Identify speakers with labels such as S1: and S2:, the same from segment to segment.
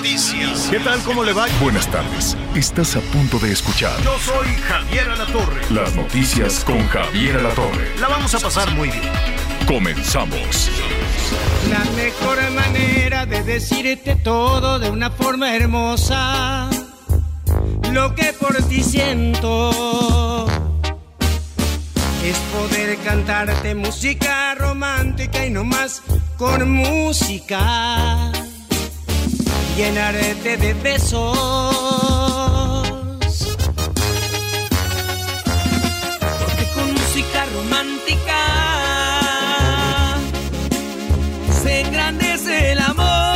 S1: Noticias.
S2: ¿Qué tal? ¿Cómo le va?
S3: Buenas tardes. Estás a punto de escuchar
S2: Yo soy Javier Alatorre.
S3: las noticias con Javier Alatorre.
S2: La vamos a pasar muy bien.
S3: Comenzamos.
S4: La mejor manera de decirte todo de una forma hermosa. Lo que por ti siento es poder cantarte música romántica y no más con música. Llenarte de besos. Porque con música romántica se engrandece el amor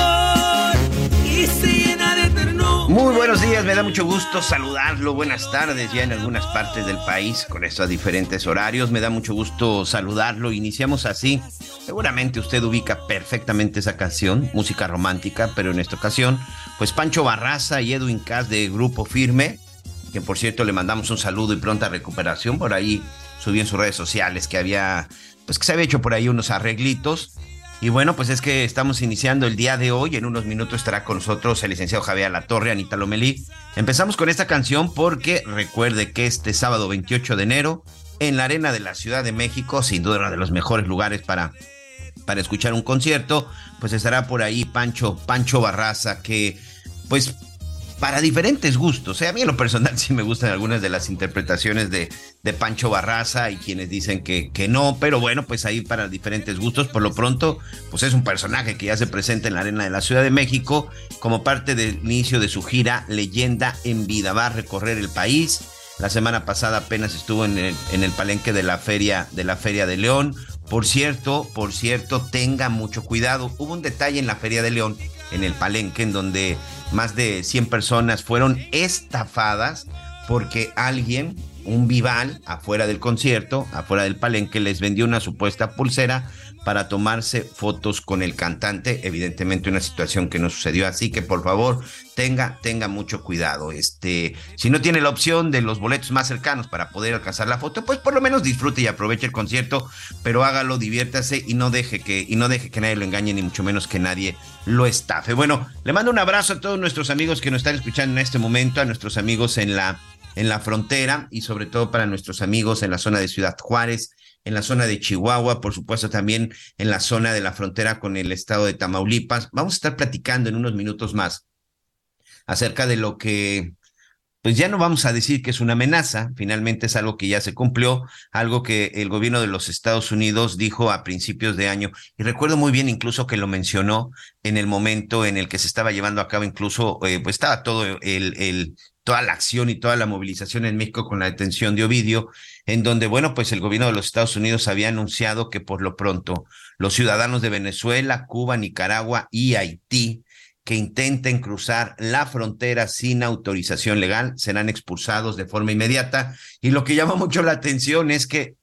S5: me da mucho gusto saludarlo. Buenas tardes ya en algunas partes del país con estos diferentes horarios. Me da mucho gusto saludarlo. Iniciamos así. Seguramente usted ubica perfectamente esa canción, música romántica, pero en esta ocasión, pues Pancho Barraza y Edwin Cass de Grupo Firme, que por cierto le mandamos un saludo y pronta recuperación. Por ahí subió en sus redes sociales que había, pues que se había hecho por ahí unos arreglitos. Y bueno, pues es que estamos iniciando el día de hoy. En unos minutos estará con nosotros el licenciado Javier Latorre, Anita Lomelí. Empezamos con esta canción porque recuerde que este sábado 28 de enero, en la Arena de la Ciudad de México, sin duda uno de los mejores lugares para, para escuchar un concierto, pues estará por ahí Pancho, Pancho Barraza, que pues para diferentes gustos. ¿eh? A mí en lo personal sí me gustan algunas de las interpretaciones de, de Pancho Barraza y quienes dicen que, que no, pero bueno, pues ahí para diferentes gustos. Por lo pronto, pues es un personaje que ya se presenta en la Arena de la Ciudad de México como parte del inicio de su gira Leyenda en Vida. Va a recorrer el país. La semana pasada apenas estuvo en el, en el palenque de la feria de la Feria de León. Por cierto, por cierto, tenga mucho cuidado. Hubo un detalle en la Feria de León, en el palenque, en donde más de 100 personas fueron estafadas porque alguien, un vival, afuera del concierto, afuera del palenque, les vendió una supuesta pulsera para tomarse fotos con el cantante. Evidentemente una situación que no sucedió así, que por favor tenga, tenga mucho cuidado. Este, si no tiene la opción de los boletos más cercanos para poder alcanzar la foto, pues por lo menos disfrute y aproveche el concierto, pero hágalo, diviértase y no deje que, y no deje que nadie lo engañe, ni mucho menos que nadie lo estafe. Bueno, le mando un abrazo a todos nuestros amigos que nos están escuchando en este momento, a nuestros amigos en la, en la frontera y sobre todo para nuestros amigos en la zona de Ciudad Juárez, en la zona de Chihuahua, por supuesto también en la zona de la frontera con el estado de Tamaulipas. Vamos a estar platicando en unos minutos más acerca de lo que, pues ya no vamos a decir que es una amenaza, finalmente es algo que ya se cumplió, algo que el gobierno de los Estados Unidos dijo a principios de año, y recuerdo muy bien incluso que lo mencionó en el momento en el que se estaba llevando a cabo, incluso, eh, pues estaba todo el, el, toda la acción y toda la movilización en México con la detención de Ovidio, en donde, bueno, pues el gobierno de los Estados Unidos había anunciado que por lo pronto los ciudadanos de Venezuela, Cuba, Nicaragua y Haití que intenten cruzar la frontera sin autorización legal serán expulsados de forma inmediata. Y lo que llama mucho la atención es que,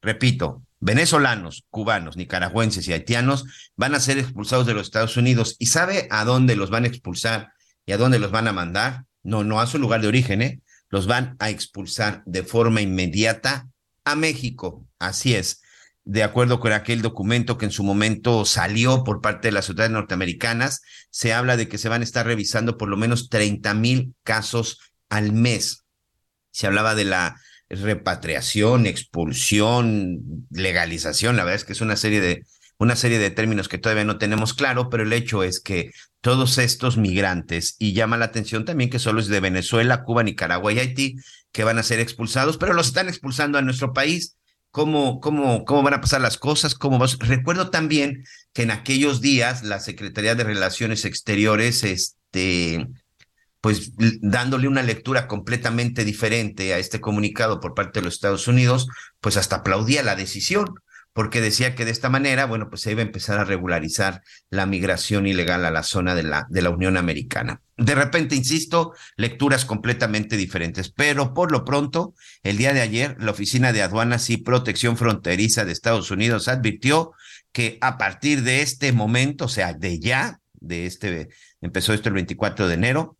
S5: repito, venezolanos, cubanos, nicaragüenses y haitianos van a ser expulsados de los Estados Unidos. ¿Y sabe a dónde los van a expulsar y a dónde los van a mandar? No, no a su lugar de origen, ¿eh? Los van a expulsar de forma inmediata a México. Así es de acuerdo con aquel documento que en su momento salió por parte de las autoridades norteamericanas, se habla de que se van a estar revisando por lo menos 30 mil casos al mes. Se hablaba de la repatriación, expulsión, legalización, la verdad es que es una serie de una serie de términos que todavía no tenemos claro, pero el hecho es que todos estos migrantes, y llama la atención también que solo es de Venezuela, Cuba, Nicaragua y Haití, que van a ser expulsados, pero los están expulsando a nuestro país. Cómo, cómo, cómo van a pasar las cosas, cómo vas. Recuerdo también que en aquellos días la Secretaría de Relaciones Exteriores, este, pues dándole una lectura completamente diferente a este comunicado por parte de los Estados Unidos, pues hasta aplaudía la decisión, porque decía que de esta manera, bueno, pues se iba a empezar a regularizar la migración ilegal a la zona de la, de la Unión Americana. De repente, insisto, lecturas completamente diferentes, pero por lo pronto, el día de ayer, la Oficina de Aduanas y Protección Fronteriza de Estados Unidos advirtió que a partir de este momento, o sea, de ya, de este, empezó esto el 24 de enero,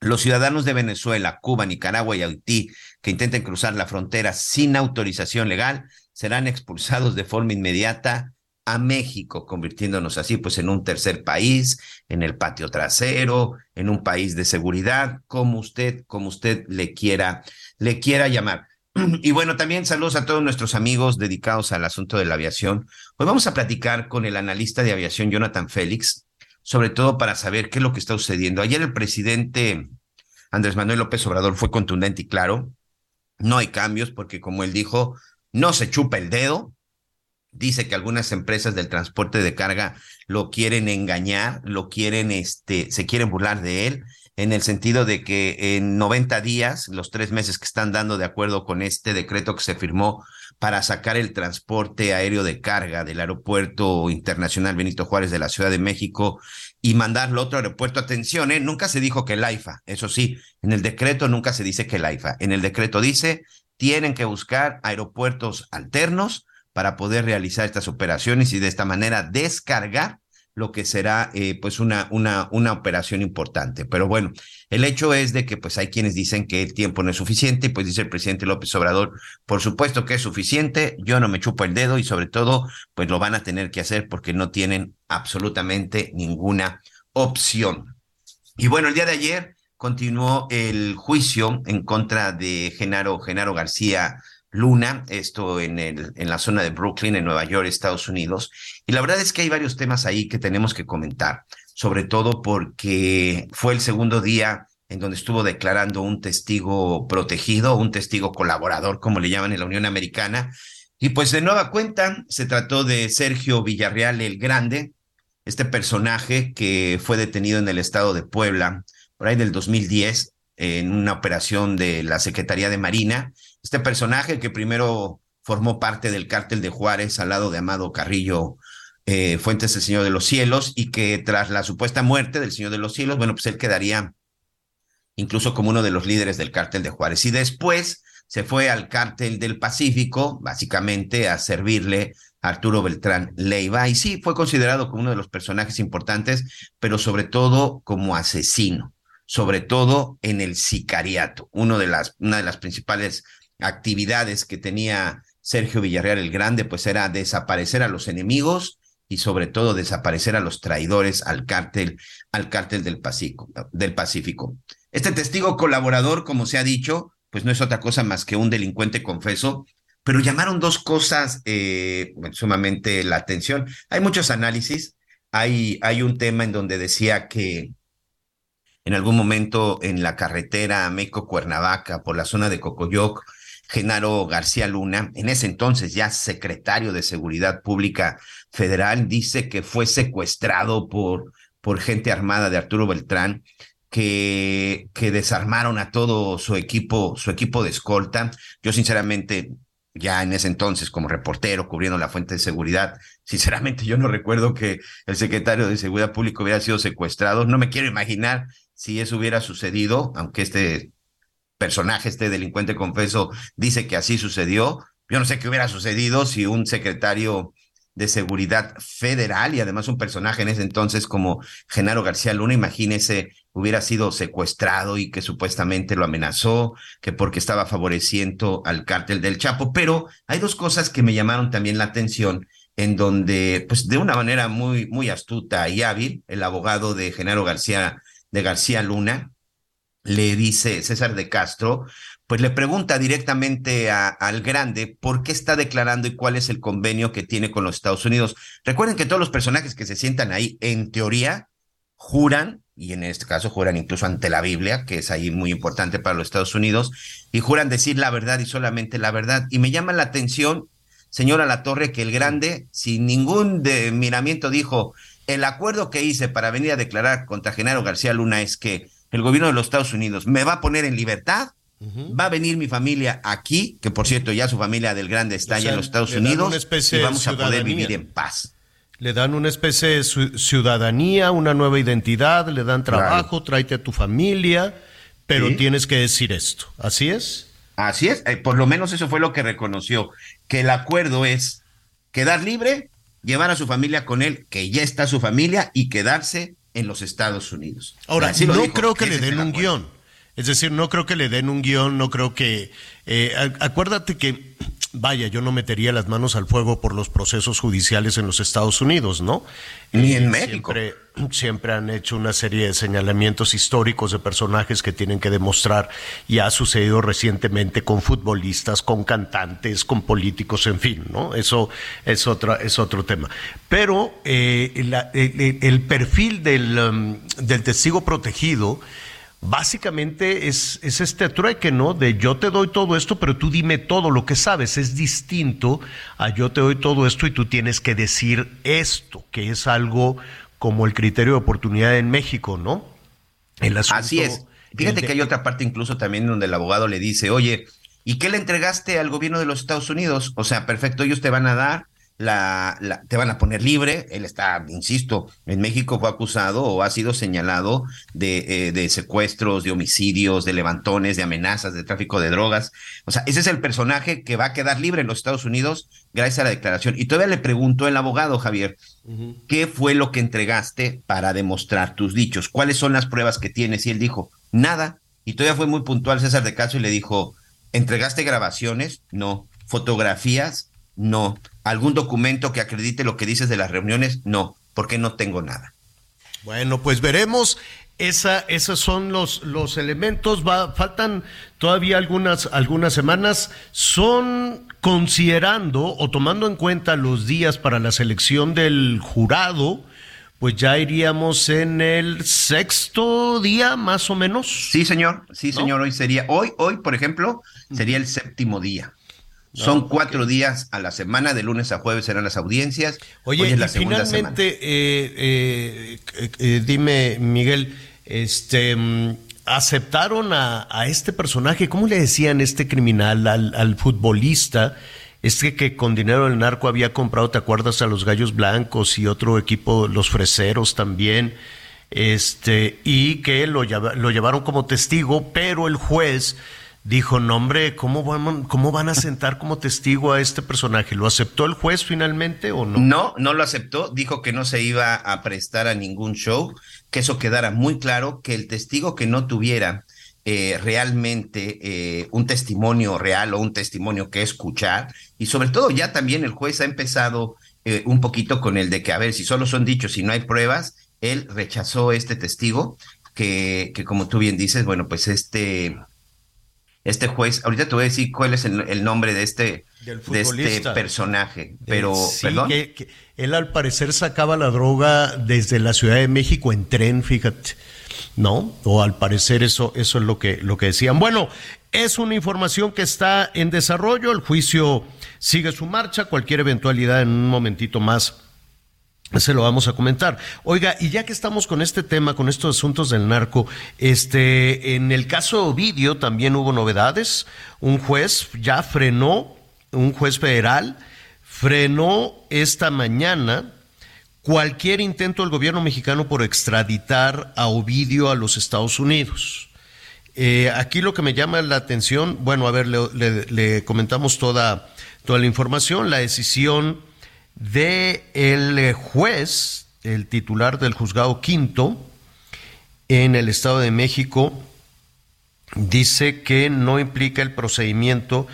S5: los ciudadanos de Venezuela, Cuba, Nicaragua y Haití que intenten cruzar la frontera sin autorización legal serán expulsados de forma inmediata a México, convirtiéndonos así pues en un tercer país, en el patio trasero, en un país de seguridad, como usted, como usted le quiera, le quiera llamar. Y bueno, también saludos a todos nuestros amigos dedicados al asunto de la aviación. Hoy vamos a platicar con el analista de aviación Jonathan Félix, sobre todo para saber qué es lo que está sucediendo. Ayer el presidente Andrés Manuel López Obrador fue contundente y claro, no hay cambios porque como él dijo, no se chupa el dedo. Dice que algunas empresas del transporte de carga lo quieren engañar, lo quieren, este, se quieren burlar de él, en el sentido de que en 90 días, los tres meses que están dando de acuerdo con este decreto que se firmó para sacar el transporte aéreo de carga del aeropuerto internacional Benito Juárez de la Ciudad de México y mandarlo a otro aeropuerto. Atención, ¿eh? nunca se dijo que el AIFA, eso sí, en el decreto nunca se dice que el AIFA. En el decreto dice, tienen que buscar aeropuertos alternos para poder realizar estas operaciones y de esta manera descargar lo que será eh, pues una, una, una operación importante. Pero bueno, el hecho es de que pues hay quienes dicen que el tiempo no es suficiente y pues dice el presidente López Obrador, por supuesto que es suficiente, yo no me chupo el dedo y sobre todo pues lo van a tener que hacer porque no tienen absolutamente ninguna opción. Y bueno, el día de ayer continuó el juicio en contra de Genaro, Genaro García Luna, esto en, el, en la zona de Brooklyn, en Nueva York, Estados Unidos. Y la verdad es que hay varios temas ahí que tenemos que comentar, sobre todo porque fue el segundo día en donde estuvo declarando un testigo protegido, un testigo colaborador, como le llaman en la Unión Americana. Y pues de nueva cuenta, se trató de Sergio Villarreal el Grande, este personaje que fue detenido en el estado de Puebla por ahí del 2010 en una operación de la Secretaría de Marina este personaje que primero formó parte del cártel de Juárez al lado de Amado Carrillo eh, Fuentes del Señor de los Cielos y que tras la supuesta muerte del Señor de los Cielos, bueno, pues él quedaría incluso como uno de los líderes del cártel de Juárez. Y después se fue al cártel del Pacífico, básicamente a servirle a Arturo Beltrán Leiva. Y sí, fue considerado como uno de los personajes importantes, pero sobre todo como asesino, sobre todo en el sicariato, uno de las, una de las principales actividades que tenía Sergio Villarreal el Grande, pues era desaparecer a los enemigos y sobre todo desaparecer a los traidores al cártel, al cártel del Pacífico, del Pacífico. Este testigo colaborador, como se ha dicho, pues no es otra cosa más que un delincuente confeso, pero llamaron dos cosas eh, sumamente la atención. Hay muchos análisis, hay, hay un tema en donde decía que en algún momento en la carretera México-Cuernavaca, por la zona de Cocoyoc, Genaro García Luna, en ese entonces ya secretario de Seguridad Pública Federal, dice que fue secuestrado por, por gente armada de Arturo Beltrán, que, que desarmaron a todo su equipo, su equipo de escolta. Yo sinceramente, ya en ese entonces como reportero cubriendo la fuente de seguridad, sinceramente yo no recuerdo que el secretario de Seguridad Pública hubiera sido secuestrado. No me quiero imaginar si eso hubiera sucedido, aunque este personaje, este delincuente confeso, dice que así sucedió. Yo no sé qué hubiera sucedido si un secretario de seguridad federal y además un personaje en ese entonces como Genaro García Luna, imagínese, hubiera sido secuestrado y que supuestamente lo amenazó, que porque estaba favoreciendo al cártel del Chapo. Pero hay dos cosas que me llamaron también la atención en donde, pues de una manera muy, muy astuta y hábil, el abogado de Genaro García, de García Luna, le dice César de Castro, pues le pregunta directamente al grande por qué está declarando y cuál es el convenio que tiene con los Estados Unidos. Recuerden que todos los personajes que se sientan ahí, en teoría, juran, y en este caso juran incluso ante la Biblia, que es ahí muy importante para los Estados Unidos, y juran decir la verdad y solamente la verdad. Y me llama la atención, señora La Torre, que el grande, sin ningún miramiento, dijo, el acuerdo que hice para venir a declarar contra Genaro García Luna es que el gobierno de los Estados Unidos me va a poner en libertad va a venir mi familia aquí, que por cierto ya su familia del grande está allá en los Estados Unidos, y vamos a poder vivir en paz.
S2: Le dan una especie de ciudadanía, una nueva identidad, le dan trabajo, tráete a tu familia, pero tienes que decir esto. ¿Así es?
S5: Así es, eh, por lo menos eso fue lo que reconoció, que el acuerdo es quedar libre, llevar a su familia con él, que ya está su familia, y quedarse en los Estados Unidos.
S2: Ahora, no creo que le den un guion. Es decir, no creo que le den un guion, no creo que... Eh, acuérdate que, vaya, yo no metería las manos al fuego por los procesos judiciales en los Estados Unidos, ¿no?
S5: Ni en México.
S2: Siempre, siempre, han hecho una serie de señalamientos históricos de personajes que tienen que demostrar y ha sucedido recientemente con futbolistas, con cantantes, con políticos, en fin, ¿no? Eso es, otra, es otro tema. Pero eh, el, perfil del, um, del testigo protegido básicamente es, es este trueque, ¿no? De yo te doy todo esto, pero tú dime todo lo que sabes. Es distinto a yo te doy todo esto y tú tienes que decir esto, que es algo como el criterio de oportunidad en México, ¿no?
S5: El Así es. Fíjate que hay otra parte incluso también donde el abogado le dice, oye, ¿y qué le entregaste al gobierno de los Estados Unidos? O sea, perfecto, ellos te van a dar la, te van a poner libre. Él está, insisto, en México fue acusado o ha sido señalado de, eh, de, secuestros, de homicidios, de levantones, de amenazas, de tráfico de drogas. O sea, ese es el personaje que va a quedar libre en los Estados Unidos gracias a la declaración. Y todavía le preguntó el abogado, Javier, ¿qué fue lo que entregaste para demostrar tus dichos? ¿Cuáles son las pruebas que tienes? Y él dijo, nada. Y todavía fue muy puntual César de Caso y le dijo, ¿entregaste grabaciones? No. ¿Fotografías? No. ¿Algún documento que acredite lo que dices de las reuniones? No, porque no tengo nada.
S2: Bueno, pues veremos. Esa, esos son los, los elementos. Va, faltan todavía algunas, algunas semanas. Son considerando o tomando en cuenta los días para la selección del jurado, pues ya iríamos en el sexto día, más o menos.
S5: Sí, señor. Sí, señor. Hoy sería, hoy, hoy, por ejemplo, sería el séptimo día. Son cuatro días a la semana, de lunes a jueves serán las audiencias.
S2: Oye, y finalmente, eh, eh, eh, dime, Miguel, este, mm, aceptaron a, este personaje, ¿cómo le decían este criminal al, futbolista? Este que con dinero del narco había comprado, ¿te acuerdas? A los Gallos Blancos y otro equipo, los Freseros también, este, y que lo, lo llevaron como testigo, pero el juez dijo, no hombre, ¿cómo van, ¿cómo van a sentar como testigo a este personaje? ¿Lo aceptó el juez finalmente o no?
S5: No, no lo aceptó, dijo que no se iba a prestar a ningún show, que eso quedara muy claro, que el testigo que no tuviera eh, realmente eh, un testimonio real o un testimonio que escuchar, y sobre todo ya también el juez ha empezado eh, un poquito con el de que, a ver, si solo son dichos y no hay pruebas, él rechazó este testigo, que, que como tú bien dices, bueno, pues este este juez, ahorita te voy a decir cuál es el, nombre de este, de este personaje, pero perdón.
S2: Que, él al parecer sacaba la droga desde la Ciudad de México en tren, fíjate. ¿No? O al parecer eso, eso es lo que, lo que decían. Bueno, es una información que está en desarrollo, el juicio sigue su marcha, cualquier eventualidad en un momentito más se lo vamos a comentar. Oiga, y ya que estamos con este tema, con estos asuntos del narco, este, en el caso Ovidio también hubo novedades. Un juez ya frenó, un juez federal frenó esta mañana cualquier intento del gobierno mexicano por extraditar a Ovidio a los Estados Unidos. Eh, aquí lo que me llama la atención, bueno, a ver, le, le comentamos toda, toda la información, la decisión de el eh, juez, el titular del juzgado quinto en el Estado de México, dice que no implica el procedimiento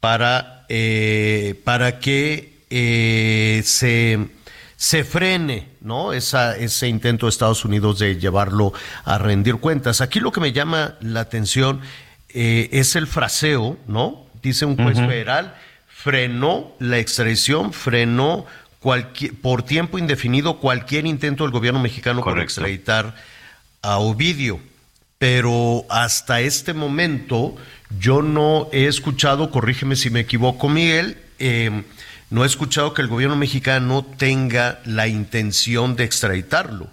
S2: para, eh, para que eh, se, se, frene ¿no? Esa, ese intento de Estados Unidos de llevarlo a rendir cuentas. Aquí lo que me llama la atención es el fraseo, ¿no? Dice un juez federal frenó la extradición, frenó cualquier, por tiempo indefinido cualquier intento del gobierno mexicano por extraditar a Ovidio. Pero hasta este momento yo no he escuchado, corrígeme si me equivoco Miguel, em, no he escuchado que el gobierno mexicano tenga la intención de extraditarlo.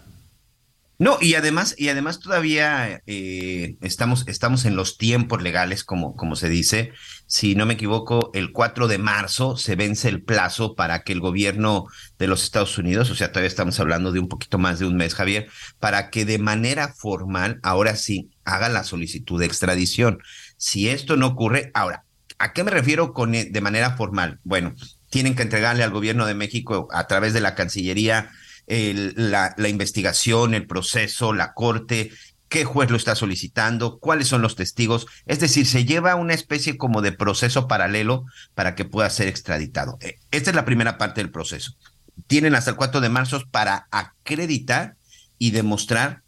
S5: No, y además, y además todavía eh, estamos, estamos en los tiempos legales, como, como se dice. Si no me equivoco, el 4 de marzo se vence el plazo para que el gobierno de los Estados Unidos, o sea, todavía estamos hablando de un poquito más de un mes, Javier, para que de manera formal, ahora sí, haga la solicitud de extradición. Si esto no ocurre, ahora, ¿a qué me refiero con eh, de manera formal? Bueno, tienen que entregarle al gobierno de México a través de la Cancillería la, la investigación, el proceso, la corte, qué juez lo está solicitando, cuáles son los testigos. Es decir, se lleva una especie como de proceso paralelo para que pueda ser extraditado. Eh, esta es la primera parte del proceso. Tienen hasta el 4 de marzo para acreditar y demostrar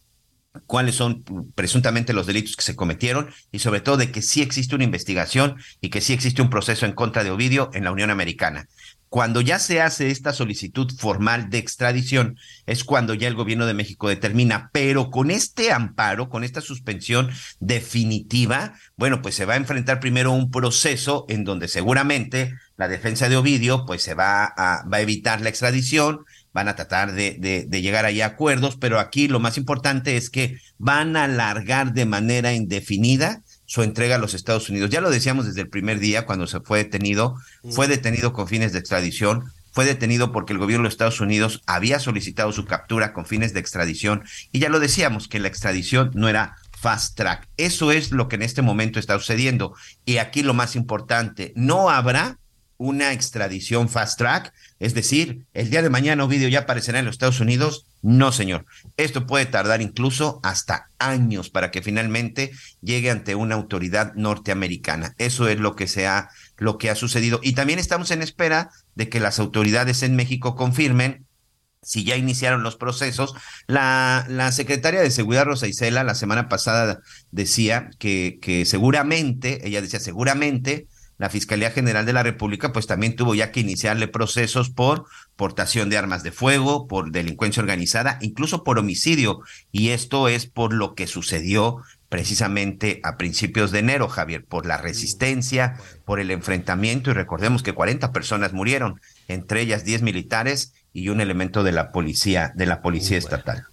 S5: cuáles son presuntamente los delitos que se cometieron y sobre todo de que sí existe una investigación y que sí existe un proceso en contra de Ovidio en la Unión Americana. Cuando ya se hace esta solicitud formal de extradición, es cuando ya el gobierno de México determina, pero con este amparo, con esta suspensión definitiva, bueno, pues se va a enfrentar primero un proceso en donde seguramente la defensa de Ovidio, pues se va a, va a evitar la extradición, van a tratar de, de, de llegar ahí a acuerdos, pero aquí lo más importante es que van a alargar de manera indefinida su entrega a los Estados Unidos. Ya lo decíamos desde el primer día cuando se fue detenido, fue detenido con fines de extradición, fue detenido porque el gobierno de Estados Unidos había solicitado su captura con fines de extradición y ya lo decíamos que la extradición no era fast track. Eso es lo que en este momento está sucediendo. Y aquí lo más importante, no habrá una extradición fast track, es decir, el día de mañana Ovidio ya aparecerá en los Estados Unidos. No, señor. Esto puede tardar incluso hasta años para que finalmente llegue ante una autoridad norteamericana. Eso es lo que se ha, lo que ha sucedido. Y también estamos en espera de que las autoridades en México confirmen si ya iniciaron los procesos. La, la secretaria de Seguridad, Rosa Isela, la semana pasada decía que, que seguramente, ella decía seguramente, la Fiscalía General de la República pues también tuvo ya que iniciarle procesos por portación de armas de fuego, por delincuencia organizada, incluso por homicidio. Y esto es por lo que sucedió precisamente a principios de enero, Javier, por la resistencia, por el enfrentamiento. Y recordemos que 40 personas murieron, entre ellas 10 militares y un elemento de la policía, de la policía estatal.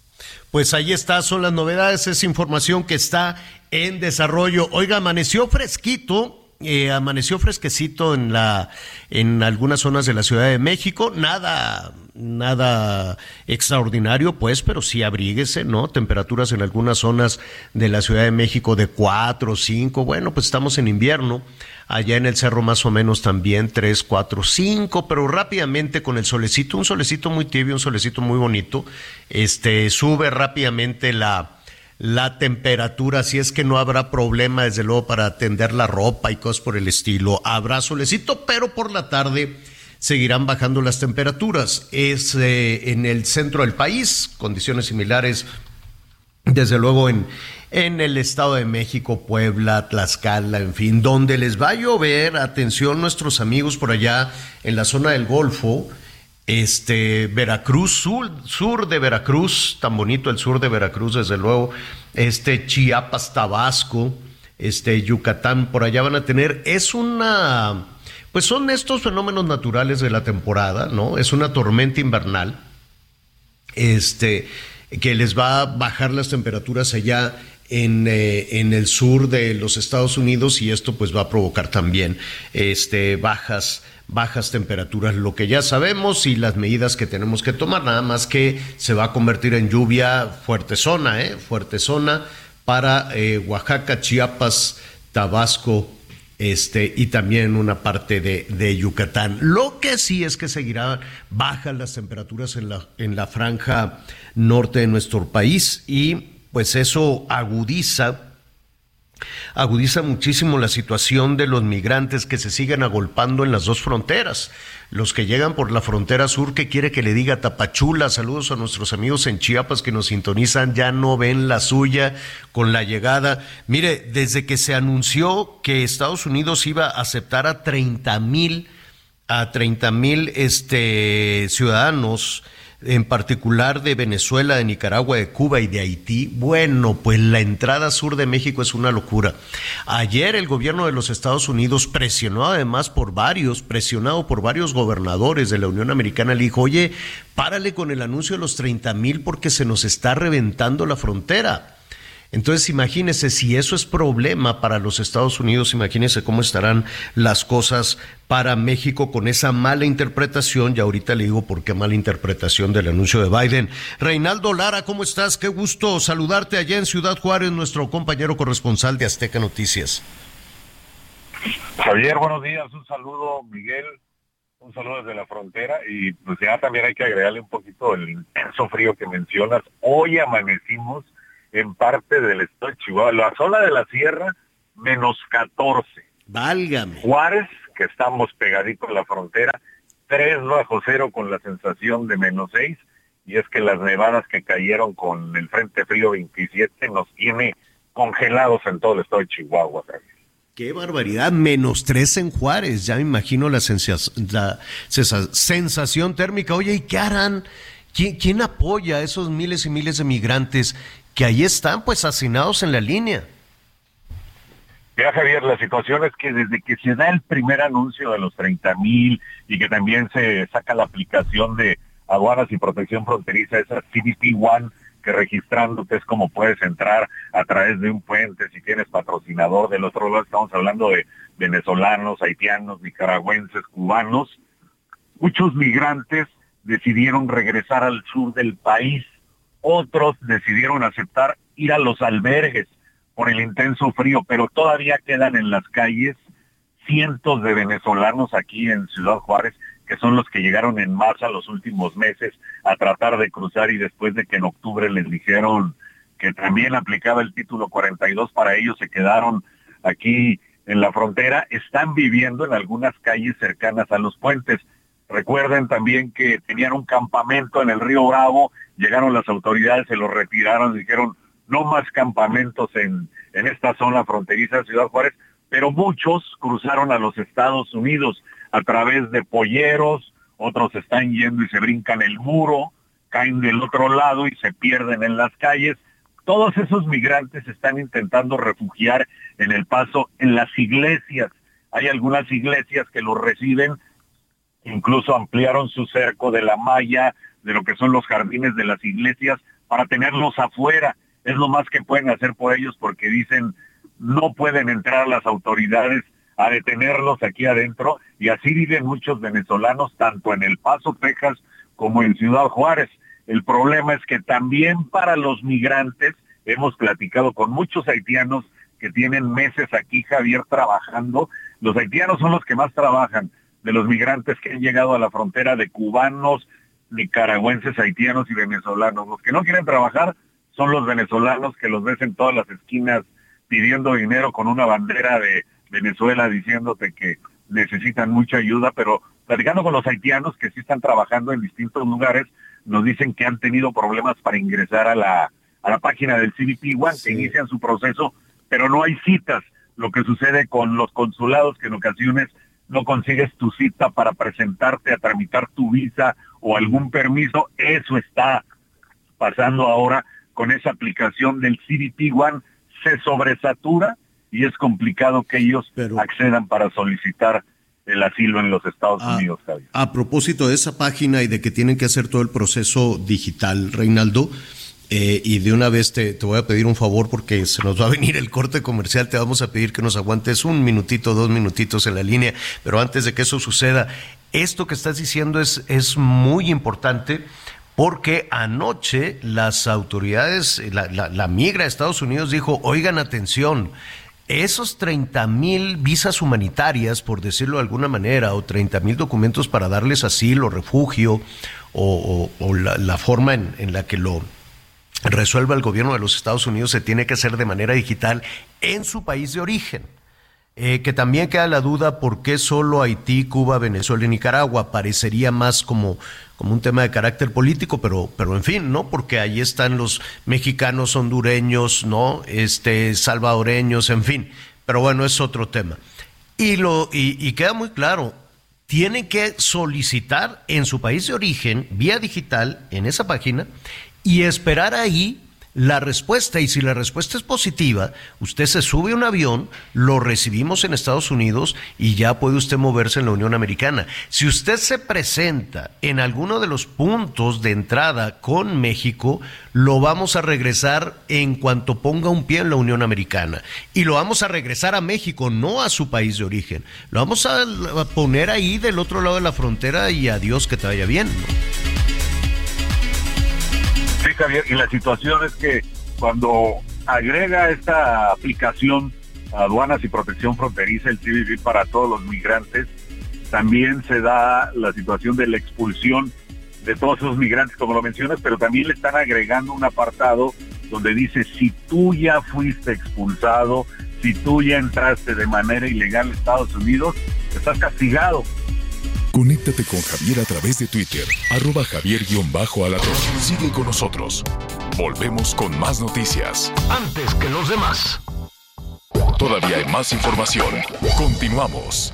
S2: Pues ahí está, son las novedades, es información que está en desarrollo. Oiga, amaneció fresquito eh, amaneció fresquecito en la en algunas zonas de la Ciudad de México, nada nada extraordinario, pues, pero sí abríguese, ¿no? Temperaturas en algunas zonas de la Ciudad de México de 4, 5, bueno, pues estamos en invierno, allá en el cerro más o menos también 3, 4, 5, pero rápidamente con el solecito, un solecito muy tibio, un solecito muy bonito, este, sube rápidamente la, la temperatura, si es que no habrá problema, desde luego, para tender la ropa y cosas por el estilo. Habrá solecito, pero por la tarde seguirán bajando las temperaturas. Es eh, en el centro del país, condiciones similares, desde luego, en, en el Estado de México, Puebla, Tlaxcala, en fin, donde les va a llover, atención nuestros amigos por allá en la zona del Golfo, este Veracruz, sur, sur, de Veracruz, tan bonito el sur de Veracruz, desde luego, este Chiapas, Tabasco, este Yucatán, por allá van a tener, es una, pues son estos fenómenos naturales de la temporada, ¿no? Es una tormenta invernal, este, que les va a bajar las temperaturas allá en, eh, en, el sur de los Estados Unidos y esto pues va a provocar también este, bajas bajas temperaturas, lo que ya sabemos y las medidas que tenemos que tomar, nada más que se va a convertir en lluvia fuerte zona, ¿eh? fuerte zona para eh, Oaxaca, Chiapas, Tabasco, este, y también una parte de, de, Yucatán. Lo que sí es que seguirán bajas las temperaturas en la, en la franja norte de nuestro país y pues eso agudiza agudiza muchísimo la situación de los migrantes que se siguen agolpando en las dos fronteras. Los que llegan por la frontera sur, que quiere que le diga Tapachula, saludos a nuestros amigos en Chiapas que nos sintonizan, ya no ven la suya con la llegada. Mire, desde que se anunció que Estados Unidos iba a aceptar a 30 mil, a 30 mil este, ciudadanos, en particular de Venezuela, de Nicaragua, de Cuba y de Haití, bueno, pues la entrada sur de México es una locura. Ayer el gobierno de los Estados Unidos presionó además por varios, presionado por varios gobernadores de la Unión Americana, le dijo, oye, párale con el anuncio de los 30 mil porque se nos está reventando la frontera. Entonces, imagínese si eso es problema para los Estados Unidos, imagínese cómo estarán las cosas para México con esa mala interpretación. Y ahorita le digo por qué mala interpretación del anuncio de Biden. Reinaldo Lara, ¿cómo estás? Qué gusto saludarte allá en Ciudad Juárez, nuestro compañero corresponsal de Azteca Noticias.
S6: Javier, buenos días. Un saludo, Miguel. Un saludo desde la frontera. Y pues ya también hay que agregarle un poquito el intenso frío que mencionas. Hoy amanecimos en parte del estado de Chihuahua. La zona de la sierra, menos 14.
S2: Válgame.
S6: Juárez, que estamos pegaditos a la frontera, 3 bajo cero con la sensación de menos 6. Y es que las nevadas que cayeron con el Frente Frío 27 nos tiene congelados en todo el estado de Chihuahua.
S2: Qué barbaridad, menos 3 en Juárez, ya me imagino la, la sensación térmica. Oye, ¿y qué harán? ¿Quién, ¿Quién, apoya a esos miles y miles de migrantes que ahí están pues hacinados en la línea.
S6: Ya Javier, la situación es que desde que se da el primer anuncio de los 30 mil y que también se saca la aplicación de aduanas y protección fronteriza, esa CDP One, que registrándote es como puedes entrar a través de un puente si tienes patrocinador. Del otro lado estamos hablando de venezolanos, haitianos, nicaragüenses, cubanos. Muchos migrantes decidieron regresar al sur del país otros decidieron aceptar ir a los albergues por el intenso frío, pero todavía quedan en las calles cientos de venezolanos aquí en Ciudad Juárez, que son los que llegaron en marcha los últimos meses a tratar de cruzar y después de que en octubre les dijeron que también aplicaba el título 42 para ellos, se quedaron aquí en la frontera, están viviendo en algunas calles cercanas a los puentes. Recuerden también que tenían un campamento en el río Bravo llegaron las autoridades, se lo retiraron, dijeron no más campamentos en, en esta zona fronteriza de Ciudad Juárez, pero muchos cruzaron a los Estados Unidos a través de polleros, otros están yendo y se brincan el muro, caen del otro lado y se pierden en las calles. Todos esos migrantes están intentando refugiar en el paso en las iglesias. Hay algunas iglesias que los reciben, incluso ampliaron su cerco de la malla, de lo que son los jardines de las iglesias para tenerlos afuera. Es lo más que pueden hacer por ellos porque dicen no pueden entrar las autoridades a detenerlos aquí adentro y así viven muchos venezolanos tanto en El Paso, Texas como en Ciudad Juárez. El problema es que también para los migrantes hemos platicado con muchos haitianos que tienen meses aquí, Javier, trabajando. Los haitianos son los que más trabajan de los migrantes que han llegado a la frontera de cubanos, nicaragüenses, haitianos y venezolanos. Los que no quieren trabajar son los venezolanos que los ves en todas las esquinas pidiendo dinero con una bandera de Venezuela diciéndote que necesitan mucha ayuda, pero platicando con los haitianos que sí están trabajando en distintos lugares, nos dicen que han tenido problemas para ingresar a la, a la página del CBP One, que inician su proceso, pero no hay citas. Lo que sucede con los consulados, que en ocasiones no consigues tu cita para presentarte a tramitar tu visa o algún permiso, eso está pasando ahora con esa aplicación del CDP One, se sobresatura y es complicado que ellos accedan para solicitar el asilo en los Estados Unidos.
S2: A propósito de esa página y de que tienen que hacer todo el proceso digital, Reinaldo, eh, y de una vez te, te, voy a pedir un favor porque se nos va a venir el corte comercial, te vamos a pedir que nos aguantes un minutito, dos minutitos en la línea, pero antes de que eso suceda, esto que estás diciendo es, es muy importante porque anoche las autoridades, la, la, migra de Estados Unidos dijo, oigan atención, esos 30 mil visas humanitarias, por decirlo de alguna manera, o 30 mil documentos para darles asilo, refugio, o, la, la, forma en, en la que lo resuelva el gobierno de los Estados Unidos, se tiene que hacer de manera digital en su país de origen. Eh, que también queda la duda por qué solo Haití, Cuba, Venezuela y Nicaragua. Parecería más como, como un tema de carácter político, pero, pero en fin, ¿no? Porque ahí están los mexicanos, hondureños, ¿no? Este, salvadoreños, en fin. Pero bueno, es otro tema. Y, lo, y, y queda muy claro, tienen que solicitar en su país de origen, vía digital, en esa página, y esperar ahí la respuesta y si la respuesta es positiva, usted se sube a un avión, lo recibimos en Estados Unidos y ya puede usted moverse en la Unión Americana. Si usted se presenta en alguno de los puntos de entrada con México, lo vamos a regresar en cuanto ponga un pie en la Unión Americana y lo vamos a regresar a México, no a su país de origen. Lo vamos a poner ahí del otro lado de la frontera y adiós que te vaya bien.
S6: Sí, Javier, y la situación es que cuando agrega esta aplicación aduanas y protección fronteriza, el CBP para todos los migrantes, también se da la situación de la expulsión de todos esos migrantes, como lo mencionas, pero también le están agregando un apartado donde dice, si tú ya fuiste expulsado, si tú ya entraste de manera ilegal a Estados Unidos, estás castigado.
S3: Conéctate con Javier a través de Twitter, arroba javier-alatón. Sigue con nosotros. Volvemos con más noticias.
S2: Antes que los demás.
S3: Todavía hay más información. Continuamos.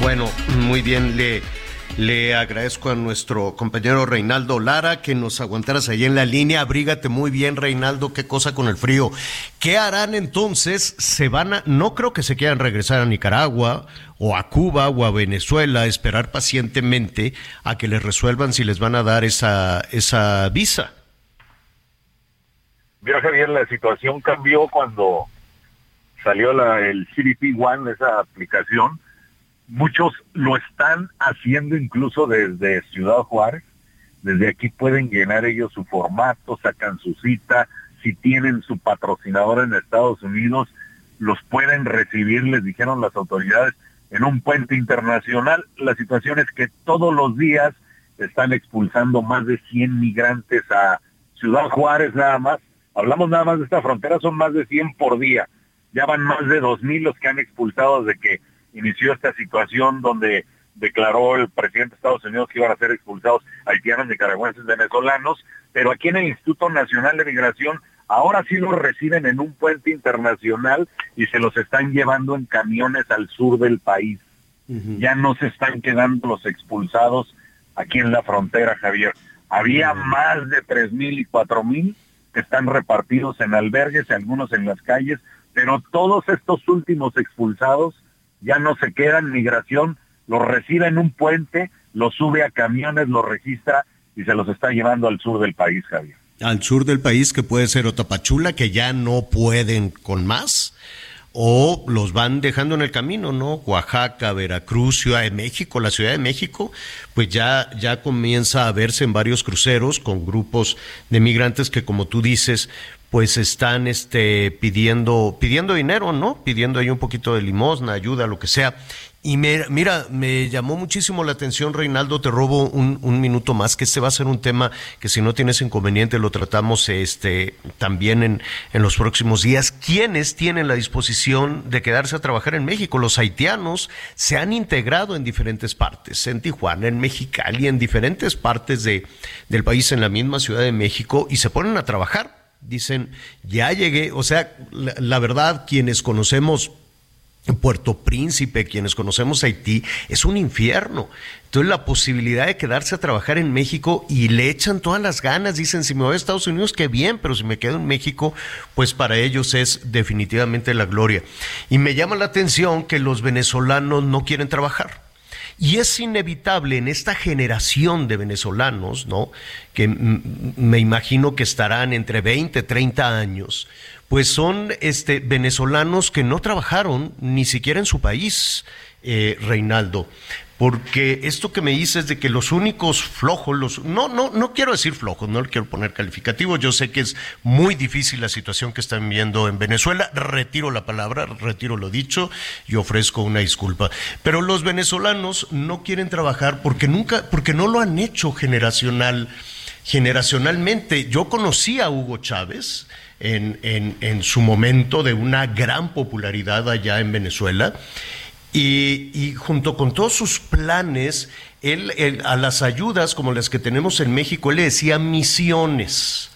S2: Bueno, muy bien, le, le agradezco a nuestro compañero Reinaldo Lara que nos aguantaras ahí en la línea. Abrígate muy bien, Reinaldo, qué cosa con el frío. ¿Qué harán entonces? Se van a, no creo que se quieran regresar a Nicaragua o a Cuba o a Venezuela, esperar pacientemente a que les resuelvan si les van a dar esa, esa visa.
S6: Mira, Javier, la situación cambió cuando salió la, el CDP One, esa aplicación Muchos lo están haciendo incluso desde Ciudad Juárez. Desde aquí pueden llenar ellos su formato, sacan su cita. Si tienen su patrocinador en Estados Unidos, los pueden recibir, les dijeron las autoridades, en un puente internacional. La situación es que todos los días están expulsando más de 100 migrantes a Ciudad Juárez nada más. Hablamos nada más de esta frontera, son más de 100 por día. Ya van más de 2.000 los que han expulsado desde que inició esta situación donde declaró el presidente de Estados Unidos que iban a ser expulsados haitianos, nicaragüenses, venezolanos, pero aquí en el Instituto Nacional de Migración ahora sí los reciben en un puente internacional y se los están llevando en camiones al sur del país. Ya no se están quedando los expulsados aquí en la frontera, Javier. Había más de tres mil y cuatro mil que están repartidos en albergues, algunos en las calles, pero todos estos últimos expulsados ya no se queda en migración, los recibe en un puente, los sube a camiones, los registra y se los está llevando al sur del país, Javier.
S2: Al sur del país, que puede ser Otapachula, que ya no pueden con más, o los van dejando en el camino, ¿no? Oaxaca, Veracruz, Ciudad de México, la Ciudad de México, pues ya, ya comienza a verse en varios cruceros con grupos de migrantes que, como tú dices, pues están este, pidiendo, pidiendo dinero, ¿no? Pidiendo ahí un poquito de limosna, ayuda, lo que sea. Y me, mira, me llamó muchísimo la atención, Reinaldo, te robo un, un, minuto más, que este va a ser un tema que si no tienes inconveniente lo tratamos este, también en, en los próximos días. ¿Quiénes tienen la disposición de quedarse a trabajar en México? Los haitianos se han integrado en diferentes partes, en Tijuana, en Mexicali, en diferentes partes de, del país, en la misma Ciudad de México, y se ponen a trabajar dicen, ya llegué, o sea, la, verdad, quienes conocemos Puerto Príncipe, quienes conocemos Haití, es un infierno. Entonces la posibilidad de quedarse a trabajar en México y le echan todas las ganas, dicen, si me voy a Estados Unidos, qué bien, pero si me quedo en México, pues para ellos es definitivamente la gloria. Y me llama la atención que los venezolanos no quieren trabajar. Y es inevitable en esta generación de venezolanos, ¿no? Que me imagino que estarán entre 20, 30 años, pues son este, venezolanos que no trabajaron ni siquiera en su país. eh, Reinaldo porque esto que me dices de que los únicos flojos, los, no, no, no quiero decir flojos, no le quiero poner calificativo, yo sé que es muy difícil la situación que están viendo en Venezuela, retiro la palabra, retiro lo dicho y ofrezco una disculpa. Pero los venezolanos no quieren trabajar porque nunca, porque no lo han hecho generacional, generacionalmente. Yo conocí a Hugo Chávez. En, en su momento de una gran popularidad allá en Venezuela y, junto con todos sus planes, él, a las ayudas como las que tenemos en México, él le decía misiones.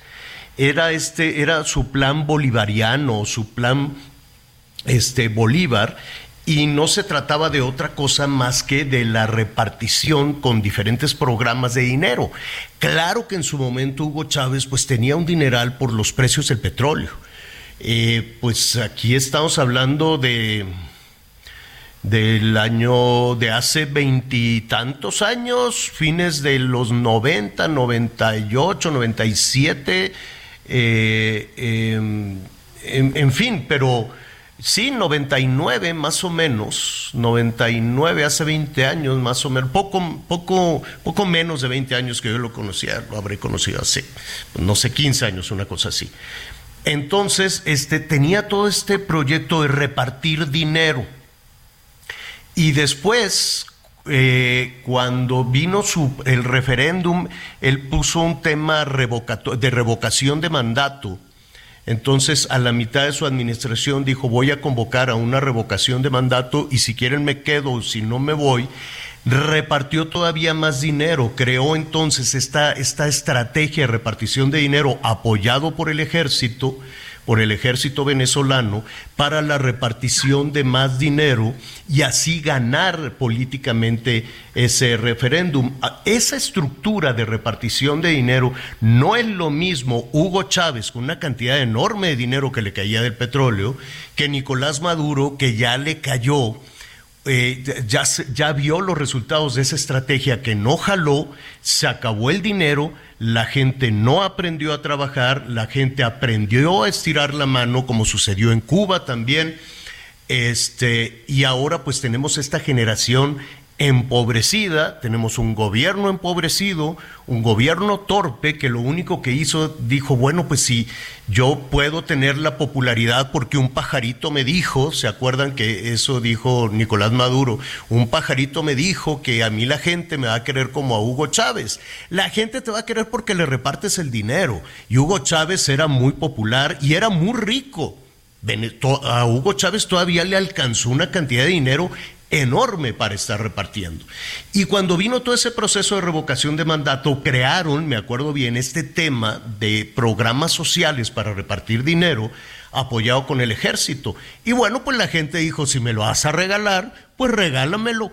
S2: Era, este, era su plan bolivariano, su plan este, Bolívar, y no se trataba de otra cosa más que de la repartición con diferentes programas de dinero. Claro que en su momento Hugo Chávez pues tenía un dineral por los precios del petróleo. Eh, pues aquí estamos hablando de del año de hace veintitantos años, fines de los 90, 98, 97, eh, em, en, en, fin, pero sí, 99 más o menos, 99 hace 20 años más o menos, poco, poco, poco menos de 20 años que yo lo conocía, lo habré conocido hace, no sé, 15 años, una cosa así. Entonces, este, tenía todo este proyecto de repartir dinero y después, eh, cuando vino su, el referéndum, él puso un tema de revocación de mandato. Entonces, a la mitad de su administración dijo, voy a convocar a una revocación de mandato y si quieren me quedo, si no me voy. Repartió todavía más dinero, creó entonces esta, esta estrategia de repartición de dinero apoyado por el ejército por el ejército venezolano para la repartición de más dinero y así ganar políticamente ese referéndum. Esa estructura de repartición de dinero no es lo mismo Hugo Chávez con una cantidad enorme de dinero que le caía del petróleo que Nicolás Maduro que ya le cayó eh, ya, ya vio los resultados de esa estrategia que no jaló, se acabó el dinero, la gente no aprendió a trabajar, la gente aprendió a estirar la mano, como sucedió en Cuba también. Este, y ahora pues tenemos esta generación empobrecida, tenemos un gobierno empobrecido, un gobierno torpe que lo único que hizo dijo, bueno, pues si yo puedo tener la popularidad porque un pajarito me dijo, ¿se acuerdan que eso dijo Nicolás Maduro? Un pajarito me dijo que a mí la gente me va a querer como a Hugo Chávez. La gente te va a querer porque le repartes el dinero. Y Hugo Chávez era muy popular y era muy rico. A Hugo Chávez todavía le alcanzó una cantidad de dinero enorme para estar repartiendo. Y cuando vino todo ese proceso de revocación de mandato, crearon, me acuerdo bien, este tema de programas sociales para repartir dinero apoyado con el ejército. Y bueno, pues la gente dijo, si me lo vas a regalar, pues regálamelo.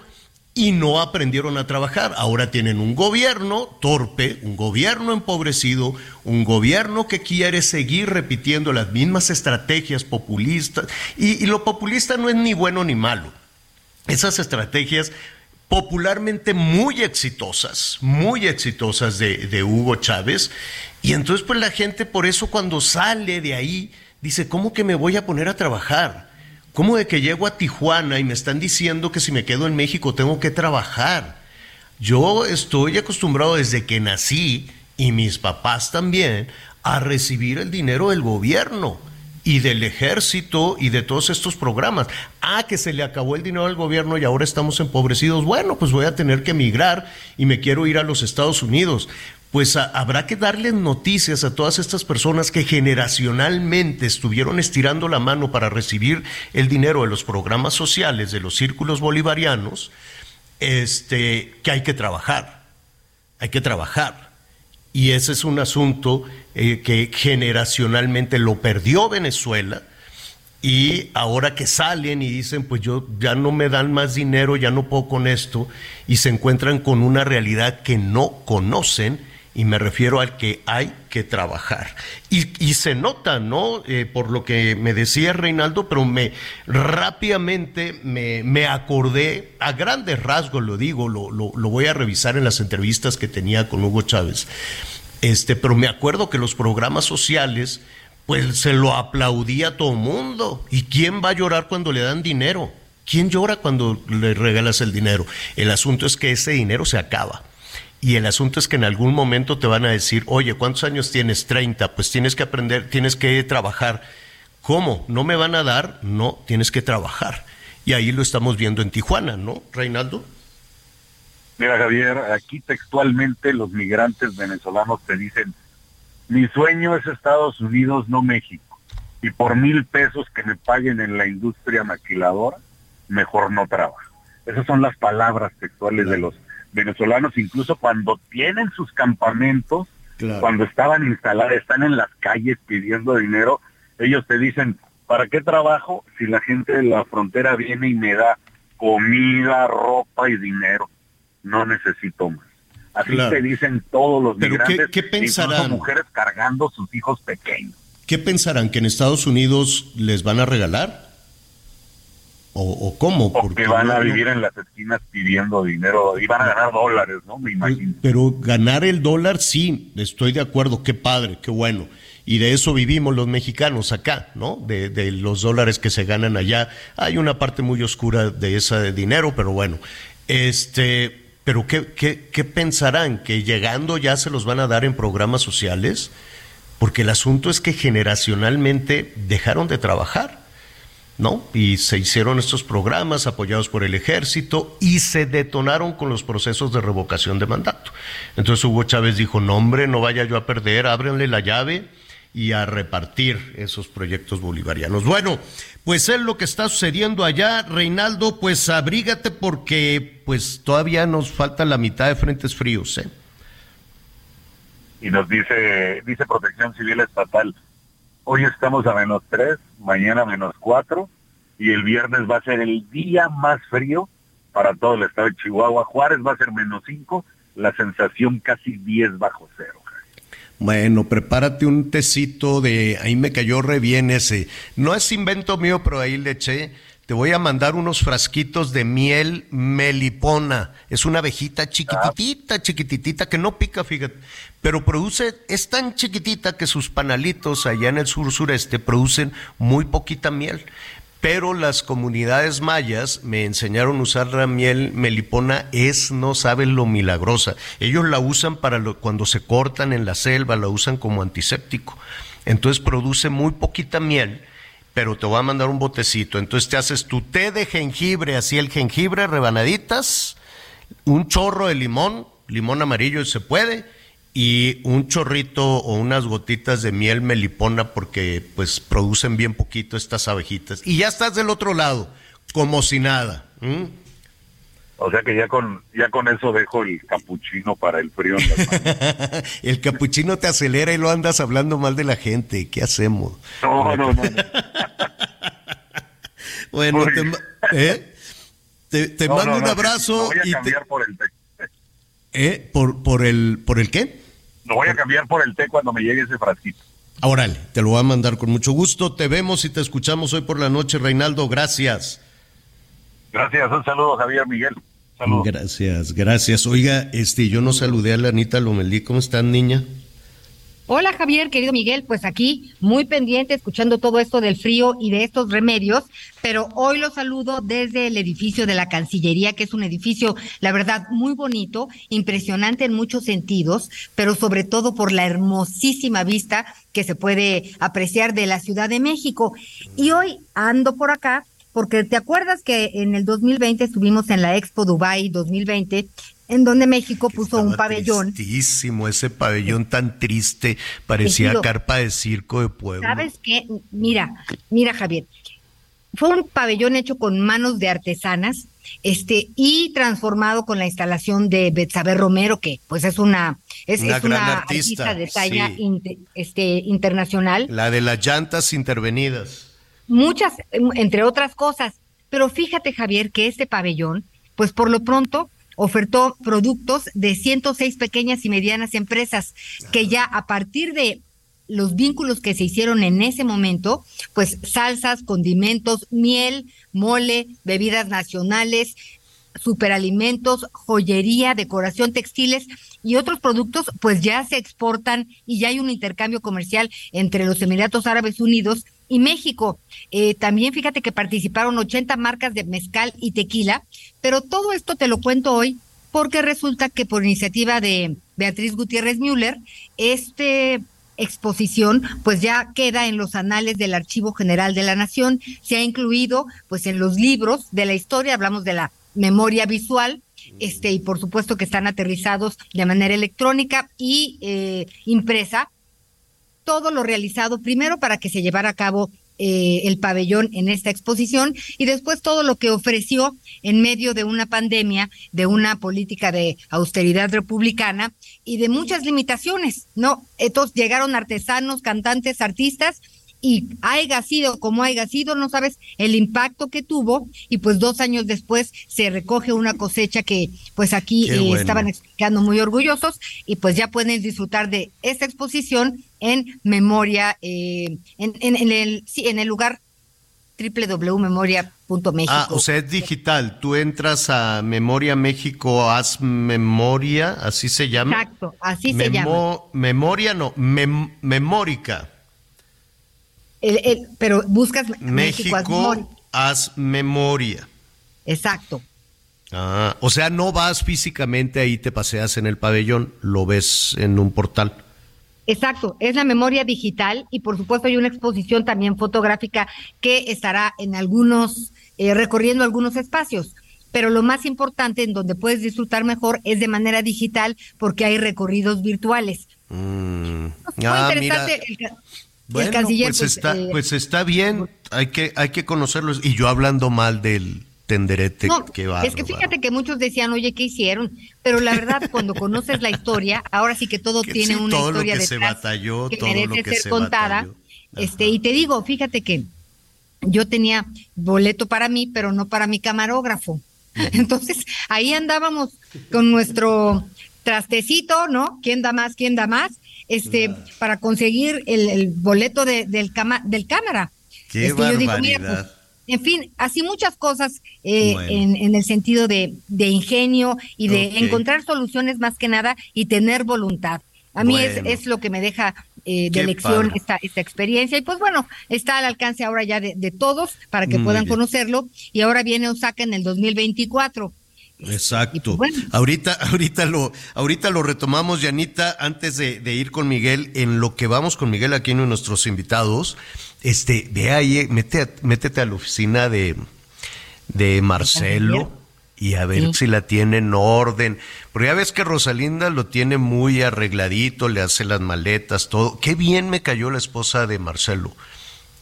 S2: Y no aprendieron a trabajar. Ahora tienen un gobierno torpe, un gobierno empobrecido, un gobierno que quiere seguir repitiendo las mismas estrategias populistas. Y, y lo populista no es ni bueno ni malo esas estrategias popularmente muy exitosas, muy exitosas de, Hugo Chávez. Y entonces pues la gente por eso cuando sale de ahí dice, ¿cómo que me voy a poner a trabajar? ¿Cómo de que llego a Tijuana y me están diciendo que si me quedo en México tengo que trabajar? Yo estoy acostumbrado desde que nací y mis papás también a recibir el dinero del gobierno y del ejército y de todos estos programas. Ah, que se le acabó el dinero al gobierno y ahora estamos empobrecidos. Bueno, pues voy a tener que emigrar y me quiero ir a los Estados Unidos. Pues habrá que darles noticias a todas estas personas que generacionalmente estuvieron estirando la mano para recibir el dinero de los programas sociales, de los círculos bolivarianos, este, que hay que trabajar. Hay que trabajar. Y ese es un asunto eh, que generacionalmente lo perdió Venezuela. Y ahora que salen y dicen, pues yo ya no me dan más dinero, ya no puedo con esto, y se encuentran con una realidad que no conocen, y me refiero al que hay que trabajar. Y, se nota, ¿no? Eh, por lo que me decía Reinaldo, pero me rápidamente me, me acordé, a grandes rasgos lo digo, lo, lo, voy a revisar en las entrevistas que tenía con Hugo Chávez. Este, pero me acuerdo que los programas sociales, pues se lo aplaudía a todo mundo. ¿Y quién va a llorar cuando le dan dinero? ¿Quién llora cuando le regalas el dinero? El asunto es que ese dinero se acaba. Y el asunto es que en algún momento te van a decir, oye, ¿cuántos años tienes? 30, pues tienes que aprender, tienes que trabajar. ¿Cómo? ¿No me van a dar? No, tienes que trabajar. Y ahí lo estamos viendo en Tijuana, ¿no, Reinaldo?
S6: Mira, Javier, aquí textualmente los migrantes venezolanos te dicen, mi sueño es Estados Unidos, no México. Y por mil pesos que me paguen en la industria maquiladora, mejor no trabajo. Esas son las palabras textuales de los venezolanos, incluso cuando tienen sus campamentos, cuando estaban instalados, están en las calles pidiendo dinero, ellos te dicen, ¿para qué trabajo si la gente de la frontera viene y me da comida, ropa y dinero? No necesito más. Así te dicen todos los migrantes,
S2: ¿qué, pensarán?
S6: mujeres cargando sus hijos pequeños.
S2: ¿Qué pensarán? ¿Que en Estados Unidos les van a regalar? ¿O, cómo?
S6: Porque van a vivir en las esquinas pidiendo dinero y van a ganar dólares, ¿no? Me imagino.
S2: Pero ganar el dólar, sí, estoy de acuerdo, qué padre, qué bueno. Y de eso vivimos los mexicanos acá, ¿no? De, de los dólares que se ganan allá. Hay una parte muy oscura de ese dinero, pero bueno. Este, pero ¿qué, qué, qué pensarán? ¿Que llegando ya se los van a dar en programas sociales? Porque el asunto es que generacionalmente dejaron de trabajar ¿no? Y se hicieron estos programas apoyados por el ejército y se detonaron con los procesos de revocación de mandato. Entonces Hugo Chávez dijo, no no vaya yo a perder, ábrenle la llave y a repartir esos proyectos bolivarianos. Bueno, pues es lo que está sucediendo allá, Reinaldo, pues abrígate porque pues todavía nos falta la mitad de frentes fríos, ¿eh?
S6: Y nos dice, dice Protección Civil Estatal, Hoy estamos a menos 3, mañana menos 4 y el viernes va a ser el día más frío para todo el estado de Chihuahua. Juárez va a ser menos 5, la sensación casi 10 bajo cero.
S2: Bueno, prepárate un tecito de, ahí me cayó re bien ese. No es invento mío, pero ahí le eché te voy a mandar unos frasquitos de miel melipona. Es una abejita chiquititita, chiquititita, que no pica, fíjate. Pero produce, es tan chiquitita que sus panalitos allá en el sur sureste producen muy poquita miel. Pero las comunidades mayas me enseñaron a usar la miel melipona, es, no saben lo milagrosa. Ellos la usan para cuando se cortan en la selva, la usan como antiséptico. Entonces produce muy poquita miel pero te voy a mandar un botecito. Entonces te haces tu té de jengibre, así el jengibre, rebanaditas, un chorro de limón, limón amarillo si se puede, y un chorrito o unas gotitas de miel melipona porque pues producen bien poquito estas abejitas. Y ya estás del otro lado, como si nada.
S6: O sea que ya con ya con eso dejo el capuchino para el frío.
S2: el capuchino te acelera y lo andas hablando mal de la gente. ¿Qué hacemos?
S6: No, no, no.
S2: bueno, te, ¿eh? te, mando un abrazo.
S6: voy a cambiar por el té.
S2: ¿Eh? ¿Por, por, el, ¿Por el qué?
S6: Lo voy a cambiar por el té cuando me llegue ese frasquito.
S2: Órale, te lo voy a mandar con mucho gusto. Te vemos y te escuchamos hoy por la noche, Reinaldo. Gracias.
S6: Gracias, un saludo, Javier Miguel.
S2: Gracias, gracias. Oiga, este, yo no saludé a la Anita Lomelí. ¿Cómo están, niña?
S7: Hola Javier, querido Miguel, pues aquí muy pendiente escuchando todo esto del frío y de estos remedios, pero hoy lo saludo desde el edificio de la Cancillería, que es un edificio, la verdad, muy bonito, impresionante en muchos sentidos, pero sobre todo por la hermosísima vista que se puede apreciar de la Ciudad de México. Y hoy ando por acá porque te acuerdas que en el 2020 estuvimos en la Expo Dubai 2020 en donde México puso un pabellón.
S2: Tristísimo, ese pabellón tan triste, parecía carpa de circo de pueblo.
S7: ¿Sabes qué? Mira, mira Javier, fue un pabellón hecho con manos de artesanas, este, y transformado con la instalación de Betsabe Romero, que pues es una, es una, artista, de talla este, internacional.
S2: La de las llantas intervenidas
S7: muchas, entre otras cosas. Pero fíjate, Javier, que este pabellón, pues por lo pronto ofertó productos de 106 pequeñas y medianas empresas que ya a partir de los vínculos que se hicieron en ese momento, pues salsas, condimentos, miel, mole, bebidas nacionales, superalimentos, joyería, decoración, textiles y otros productos, pues ya se exportan y ya hay un intercambio comercial entre los Emiratos Árabes Unidos y México. Eh, también fíjate que participaron 80 marcas de mezcal y tequila, pero todo esto te lo cuento hoy porque resulta que por iniciativa de Beatriz Gutiérrez Müller, este exposición pues ya queda en los anales del Archivo General de la Nación, se ha incluido pues en los libros de la historia, hablamos de la memoria visual, este y por supuesto que están aterrizados de manera electrónica y eh, impresa todo lo realizado primero para que se llevara a cabo eh, el pabellón en esta exposición y después todo lo que ofreció en medio de una pandemia, de una política de austeridad republicana y de muchas limitaciones, ¿no? Entonces llegaron artesanos, cantantes, artistas y haya sido como haya sido, no sabes el impacto que tuvo y pues dos años después se recoge una cosecha que pues aquí eh, estaban explicando muy orgullosos y pues ya pueden disfrutar de esta exposición en memoria, eh, en, en, el, sí, en el lugar www.memoria.méxico.
S2: Ah, o sea, es digital. Tú entras a Memoria México, haz memoria, así se llama.
S7: Exacto, así se llama.
S2: Memoria no, memórica.
S7: El, pero buscas
S2: México, México haz memoria.
S7: Exacto.
S2: Ah, o sea, no vas físicamente ahí, te paseas en el pabellón, lo ves en un portal.
S7: Exacto, es la memoria digital y por supuesto hay una exposición también fotográfica que estará en algunos, eh, recorriendo algunos espacios. Pero lo más importante en donde puedes disfrutar mejor es de manera digital porque hay recorridos virtuales.
S2: Mm. Ah, interesante el, canciller. Pues, pues, está, eh, pues está bien, hay que, hay que conocerlos. Y yo hablando mal del, tenderete no, va.
S7: Es que fíjate que muchos decían, oye, ¿qué hicieron? Pero la verdad, cuando conoces la historia, ahora sí que todo tiene una historia
S2: que se batalló,
S7: que
S2: todo
S7: merece
S2: que
S7: ser contada. Este, y te digo, fíjate que yo tenía boleto para mí, pero no para mi camarógrafo. Entonces, ahí andábamos con nuestro trastecito, ¿no? ¿Quién da más? ¿Quién da más? Este, para conseguir el, boleto de, del, cama, del cámara.
S2: Qué este, barbaridad.
S7: Pues, en fin, así muchas cosas eh, en, el sentido de, ingenio y de encontrar soluciones más que nada y tener voluntad. A mí es, es, lo que me deja eh, de lección esta, esta experiencia. Y pues bueno, está al alcance ahora ya de, todos para que puedan conocerlo. Y ahora viene Osaka en el 2024.
S2: Exacto. Ahorita, ahorita lo, ahorita lo retomamos, Yanita, antes de, de, ir con Miguel, en lo que vamos con Miguel aquí en nuestros invitados este, ve ahí, métete a la oficina de, de Marcelo y a ver si la tiene en orden. Porque ya ves que Rosalinda lo tiene muy arregladito, le hace las maletas, todo. Qué bien me cayó la esposa de Marcelo.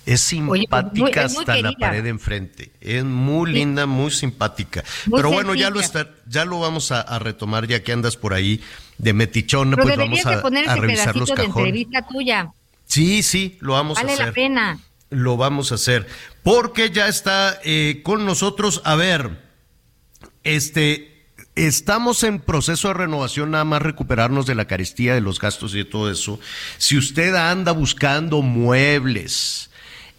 S2: Es pues, simpática hasta la pared enfrente. Es muy linda, muy simpática. Pero bueno, ya lo está, ya lo vamos a, retomar ya que andas por ahí de metichona, pues vamos a, a revisar los cajones.
S7: tuya.
S2: Sí, sí, lo vamos a hacer.
S7: Vale la pena.
S2: Lo vamos a hacer. Porque ya está eh, con nosotros, a ver, este, estamos en proceso de renovación, nada más recuperarnos de la carestía, de los gastos y de todo eso. Si usted anda buscando muebles,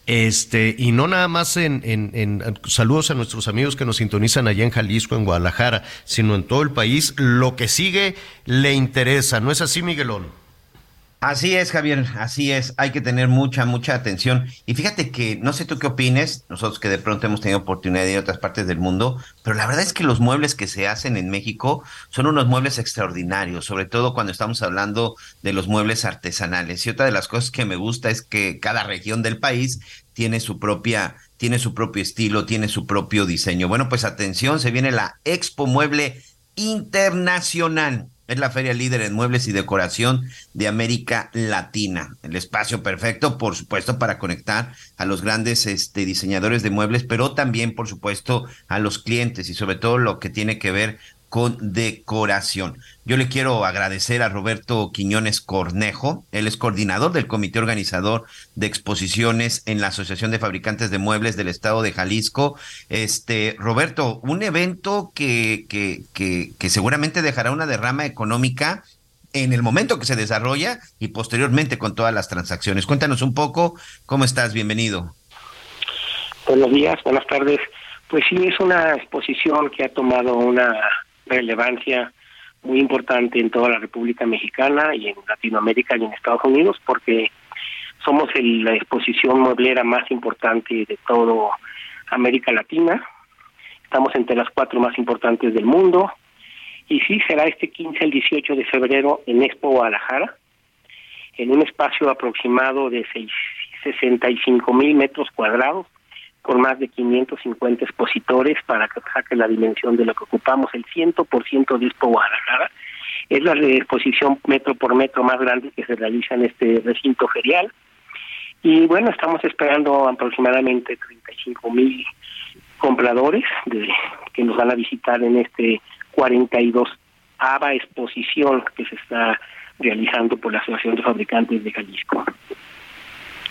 S2: este, y no nada más en, en, en, saludos a nuestros amigos que nos sintonizan allá en Jalisco, en Guadalajara, sino en todo el país, lo que sigue le interesa, ¿no es así, Miguelón?
S5: Así es, Javier, así es. Hay que tener mucha, mucha atención. Y fíjate que, no sé tú qué opines, nosotros que de pronto hemos tenido oportunidad de ir a otras partes del mundo, pero la verdad es que los muebles que se hacen en México son unos muebles extraordinarios, sobre todo cuando estamos hablando de los muebles artesanales. Y otra de las cosas que me gusta es que cada región del país tiene su propia, tiene su propio estilo, tiene su propio diseño. Bueno, pues atención, se viene la Expo Mueble Internacional es la feria líder en muebles y decoración de América Latina. El espacio perfecto, por supuesto, para conectar a los grandes este, diseñadores de muebles, pero también, por supuesto, a los clientes y sobre todo lo que tiene que ver con decoración. Yo le quiero agradecer a Roberto Quiñones Cornejo, él es coordinador del comité organizador de exposiciones en la Asociación de Fabricantes de Muebles del Estado de Jalisco. Este, Roberto, un evento que, que, que, que seguramente dejará una derrama económica en el momento que se desarrolla y posteriormente con todas las transacciones. Cuéntanos un poco, ¿cómo estás? Bienvenido.
S8: Buenos días, buenas tardes. Pues sí, es una exposición que ha tomado una relevancia muy importante en toda la República Mexicana y en Latinoamérica y en Estados Unidos porque somos la exposición mueblera más importante de todo América Latina. Estamos entre las cuatro más importantes del mundo. Y sí, será este 15 al 18 de febrero en Expo Guadalajara, en un espacio aproximado de 65 mil metros cuadrados, con más de 550 expositores para que saque la dimensión de lo que ocupamos. El 100% de Expo Guadalajara es la exposición metro por metro más grande que se realiza en este recinto ferial. Y bueno, estamos esperando aproximadamente 35 mil compradores de, que nos van a visitar en este 42 ABA exposición que se está realizando por la Asociación de Fabricantes de Jalisco.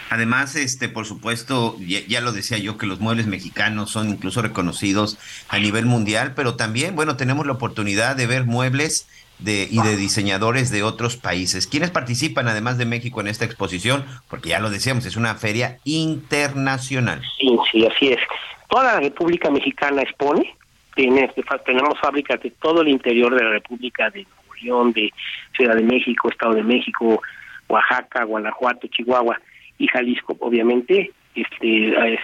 S5: Además, este, por supuesto, ya, lo decía yo que los muebles mexicanos son incluso reconocidos a nivel mundial, pero también, bueno, tenemos la oportunidad de ver muebles de, y de diseñadores de otros países. ¿Quiénes participan, además de México, en esta exposición? Porque ya lo decíamos, es una feria internacional.
S8: Sí, sí, así es. Toda la República Mexicana expone. tenemos fábricas de todo el interior de la República, de Nuevo León, de Ciudad de México, Estado de México, Oaxaca, Guanajuato, Chihuahua y Jalisco, obviamente, este es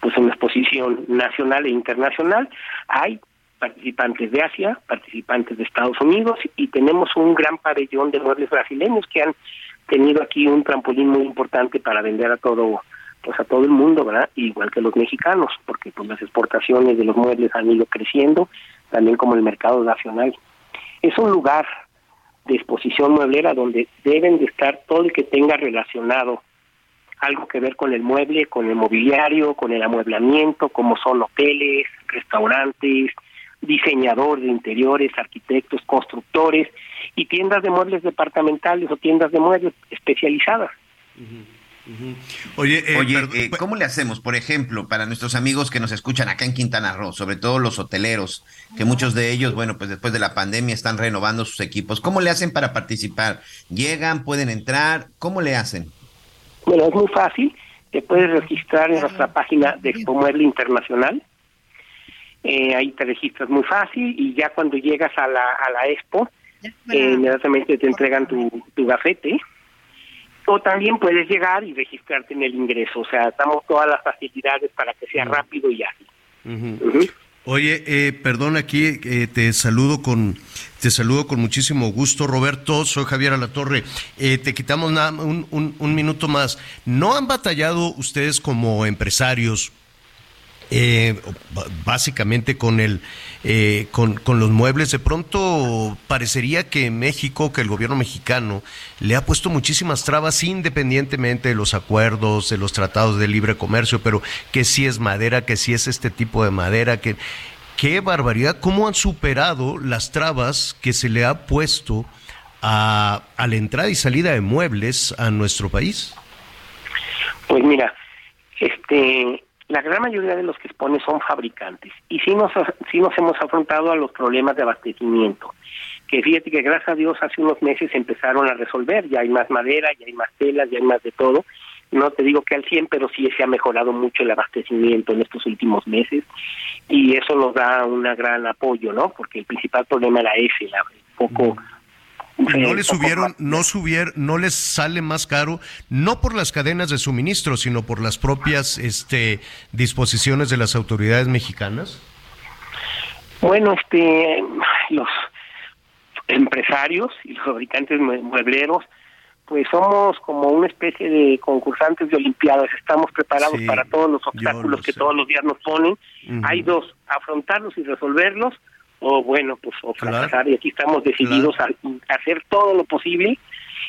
S8: pues una exposición nacional e internacional. Hay participantes de Asia, participantes de Estados Unidos y tenemos un gran pabellón de muebles brasileños que han tenido aquí un trampolín muy importante para vender a todo pues a todo el mundo, ¿verdad? Igual que los mexicanos, porque pues las exportaciones de los muebles han ido creciendo, también como el mercado nacional. Es un lugar de exposición mueblera donde deben de estar todo el que tenga relacionado algo que ver con el mueble, con el mobiliario, con el amueblamiento, como son hoteles, restaurantes, diseñadores de interiores, arquitectos, constructores y tiendas de muebles departamentales o tiendas de muebles especializadas.
S5: Oye, eh, Oye eh, ¿cómo le hacemos, por ejemplo, para nuestros amigos que nos escuchan acá en Quintana Roo, sobre todo los hoteleros, que muchos de ellos, bueno, pues después de la pandemia están renovando sus equipos? ¿Cómo le hacen para participar? ¿Llegan, pueden entrar? ¿Cómo le hacen?
S8: Bueno, es muy fácil. Te puedes registrar en nuestra página de Expo Mueble Internacional. Eh, ahí te registras muy fácil y ya cuando llegas a la, a la expo, eh, inmediatamente te entregan tu, tu gafete. O también puedes llegar y registrarte en el ingreso. O sea, damos todas las facilidades para que sea rápido y ágil.
S2: Oye, eh, perdón, aquí eh, te saludo con te saludo con muchísimo gusto, Roberto. Soy Javier Alatorre. Eh, te quitamos un, un, minuto más. ¿No han batallado ustedes como empresarios eh, básicamente con el eh, con, con, los muebles. De pronto parecería que México que el gobierno mexicano le ha puesto muchísimas trabas independientemente de los acuerdos de los tratados de libre comercio pero que si es madera que si es este tipo de madera que qué barbaridad cómo han superado las trabas que se le ha puesto a, a la entrada y salida de muebles a nuestro país.
S8: Pues mira este la gran mayoría de los que exponen son fabricantes y sí nos, sí nos hemos afrontado a los problemas de abastecimiento, que fíjate que gracias a Dios hace unos meses empezaron a resolver, ya hay más madera, ya hay más telas, ya hay más de todo, no te digo que al 100, pero sí se ha mejorado mucho el abastecimiento en estos últimos meses y eso nos da un gran apoyo, ¿no? Porque el principal problema era ese, el poco
S2: no les subieron, no subieron, no les sale más caro, no por las cadenas de suministro, sino por las propias este, disposiciones de las autoridades mexicanas.
S8: Bueno, este, los empresarios y los fabricantes muebleros, pues somos como una especie de concursantes de olimpiadas, estamos preparados para todos los obstáculos que todos los días nos ponen. Hay dos, afrontarlos y resolverlos o bueno, pues o fracasar y aquí estamos decididos a, hacer todo lo posible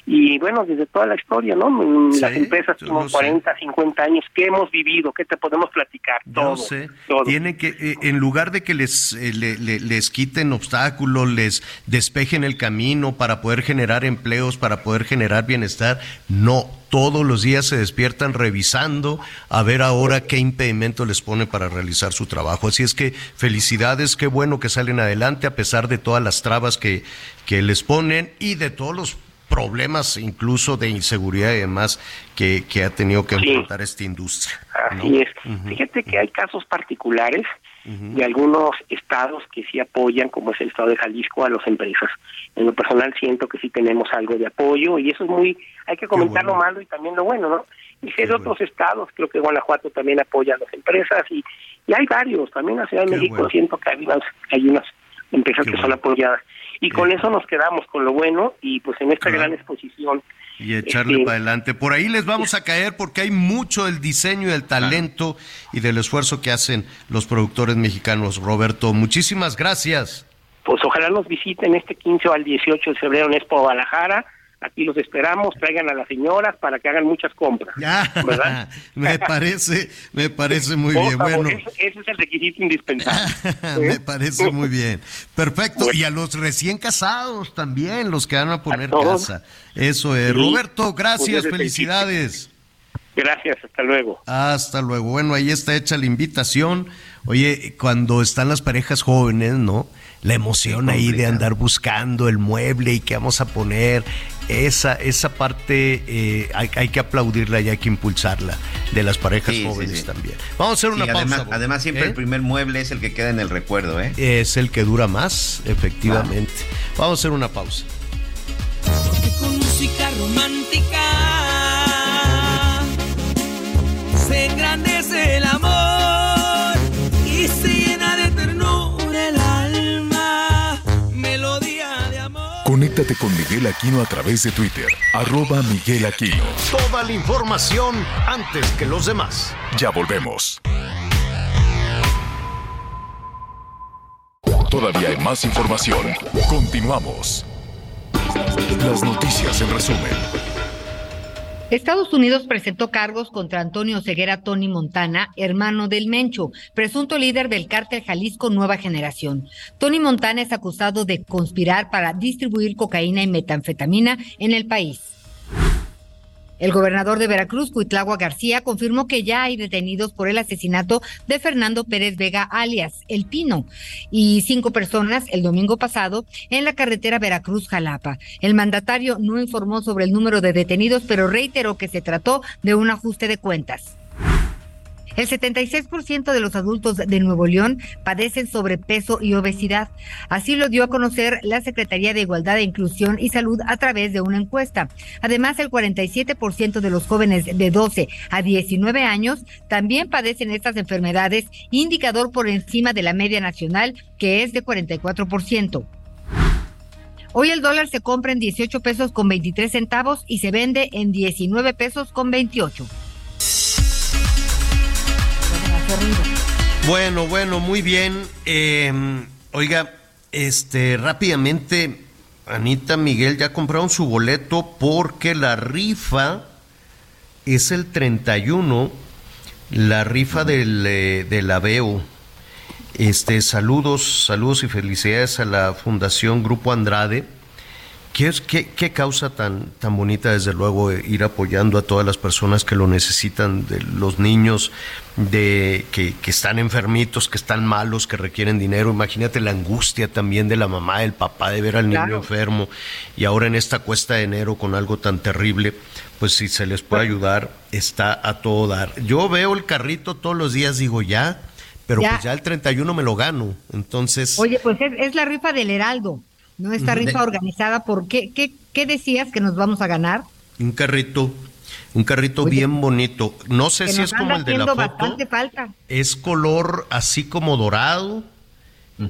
S8: y bueno, desde toda la historia, ¿no? Las empresas como 40, 50 años, ¿qué hemos vivido? ¿Qué te podemos platicar? Todo,
S2: sé. Tiene que, eh, en lugar de que les, eh, les quiten obstáculos, les despejen el camino para poder generar empleos, para poder generar bienestar, no, todos los días se despiertan revisando a ver ahora qué impedimento les pone para realizar su trabajo. Así es que felicidades, qué bueno que salen adelante a pesar de todas las trabas que, que les ponen y de todos los problemas incluso de inseguridad y demás que, que ha tenido que enfrentar esta industria.
S8: Así es. Fíjate que hay casos particulares de algunos estados que sí apoyan, como es el estado de Jalisco, a las empresas. En lo personal siento que sí tenemos algo de apoyo y eso es muy, hay que comentar lo malo y también lo bueno, ¿no? Y es de otros estados, creo que Guanajuato también apoya a las empresas y, y hay varios, también en la Ciudad de México siento que hay unas, hay unas empresas que son apoyadas. Y con eso nos quedamos con lo bueno y pues en esta gran exposición
S2: y echarle
S8: Este,
S2: para adelante. Por ahí les vamos a caer porque hay mucho del diseño, del talento y del esfuerzo que hacen los productores mexicanos. Roberto, muchísimas gracias.
S8: pues ojalá nos visiten este 15 o al 18 de febrero en Expo Guadalajara. Aquí los esperamos, traigan a las señoras para que hagan muchas compras. ¿Verdad?
S2: me parece, me parece muy
S8: Por
S2: bien.
S8: favor,
S2: Bueno,
S8: ese, ese es el requisito indispensable.
S2: me parece muy bien. Perfecto. Y a los recién casados también, los que van a poner casa. Eso es.
S8: Sí.
S2: Roberto, gracias,
S8: Pues
S2: felicidades.
S8: Gracias, hasta luego.
S2: Hasta luego. Bueno, ahí está hecha la invitación. Oye, cuando están las parejas jóvenes, ¿no? La emoción ahí de andar buscando el mueble y qué vamos a poner. Esa, esa parte eh, hay, hay que aplaudirla y hay que impulsarla de las parejas
S5: Sí,
S2: jóvenes
S5: sí.
S2: también. Vamos a hacer una
S5: Sí,
S2: pausa.
S5: además, siempre
S2: ¿Eh?
S5: el primer mueble es el que queda en el recuerdo, ¿eh?
S2: Es el que dura más, efectivamente. Vamos a hacer una pausa.
S4: con música romántica se engrandece el amor y se
S3: Conéctate con Miguel Aquino a través de Twitter, arroba Miguel Aquino.
S2: Toda la información antes que los demás.
S3: Ya volvemos. Todavía hay más información. Continuamos. Las noticias en resumen.
S7: Estados Unidos presentó cargos contra Antonio Ceguera Tony Montana, hermano del Mencho, presunto líder del cártel Jalisco Nueva Generación. Tony Montana es acusado de conspirar para distribuir cocaína y metanfetamina en el país. El gobernador de Veracruz, Cuitlagua García, confirmó que ya hay detenidos por el asesinato de Fernando Pérez Vega, alias El Pino, y cinco personas el domingo pasado en la carretera Veracruz-Jalapa. El mandatario no informó sobre el número de detenidos, pero reiteró que se trató de un ajuste de cuentas. El 76% de los adultos de Nuevo León padecen sobrepeso y obesidad. Así lo dio a conocer la Secretaría de Igualdad e Inclusión y Salud a través de una encuesta. Además, el 47% de los jóvenes de 12 a 19 años también padecen estas enfermedades, indicador por encima de la media nacional, que es de 44%. Hoy el dólar se compra en 18 pesos con 23 centavos y se vende en 19 pesos con 28.
S2: Bueno, bueno, muy bien. Eh, oiga, este, rápidamente, Anita, Miguel, ya compraron su boleto porque la rifa es el 31, la rifa del, eh, del Aveo. Este, saludos, saludos y felicidades a la Fundación Grupo Andrade. ¿Qué, es, qué, qué causa tan, tan bonita, desde luego, eh, ir apoyando a todas las personas que lo necesitan, de los niños de, que, que están enfermitos, que están malos, que requieren dinero? Imagínate la angustia también de la mamá, del papá, de ver al niño
S7: Claro.
S2: enfermo. Y ahora en esta cuesta de enero con algo tan terrible, pues si se les puede ayudar, está a todo dar. Yo veo el carrito todos los días, digo ya, pero
S7: Ya.
S2: pues ya el 31 me lo gano. Entonces...
S7: Oye, pues es, es la rifa del Heraldo, ¿no? Esta rifa organizada por, ¿qué, qué, qué decías que nos vamos a ganar?
S2: Un carrito, un carrito bien bonito. No sé si es como el de la
S7: haciendo
S2: foto.
S7: bastante falta.
S2: Es color así como dorado.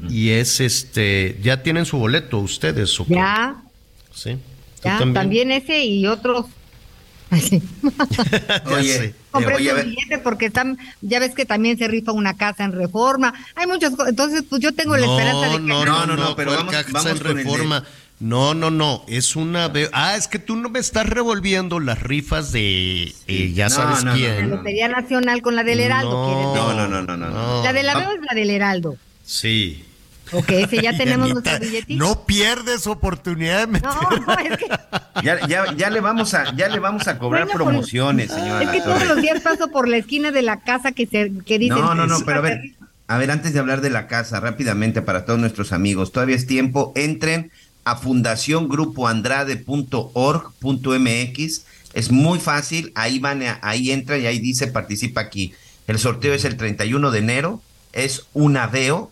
S2: Y es este, ya tienen su boleto ustedes.
S7: Ya,
S2: Sí. ¿Tú
S7: ya, también? ese y otros.
S5: Oye,
S2: sé.
S7: Compré
S5: oye, ver,
S7: billete porque están, ya ves que también se rifa una casa en reforma. Hay muchas cosas. Entonces, pues yo tengo la esperanza de que.
S2: no,
S5: No,
S2: no,
S5: no,
S2: no,
S5: no, pero
S2: ¿cuál
S5: vamos- vamos
S2: en
S5: con el de-
S2: reforma. No, no, no, es una... Ah, es que tú no me estás revolviendo las rifas de... eh, ya
S5: No,
S2: sabes
S5: no, no,
S2: quién.
S7: La Lotería Nacional con la del Heraldo.
S2: no,
S5: no, no, no, no.
S7: La de la
S5: Ah.
S7: veo es la del Heraldo.
S2: Sí.
S7: Ok, ese ya tenemos
S2: Anita,
S7: nuestros billetitos.
S2: No pierdes oportunidad de meter...
S7: No, no, es que,
S5: ya, ya, ya le vamos a, ya le vamos a cobrar
S7: Bueno, por-
S5: promociones, señora.
S7: es que todos los días paso por la esquina de la casa que se que dicen.
S5: No, no, no, pero a ver, a ver, antes de hablar de la casa, rápidamente para todos nuestros amigos, todavía es tiempo, entren a fundaciongrupoandrade.org.mx, es muy fácil, ahí van, a- ahí entra y ahí dice participa aquí. El sorteo es el 31 de enero, es un aveo,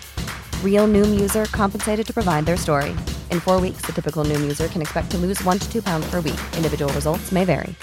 S9: Real Noom user compensated to provide their story. In four weeks, the typical Noom user can expect to lose one to two pounds per week. Individual results may vary.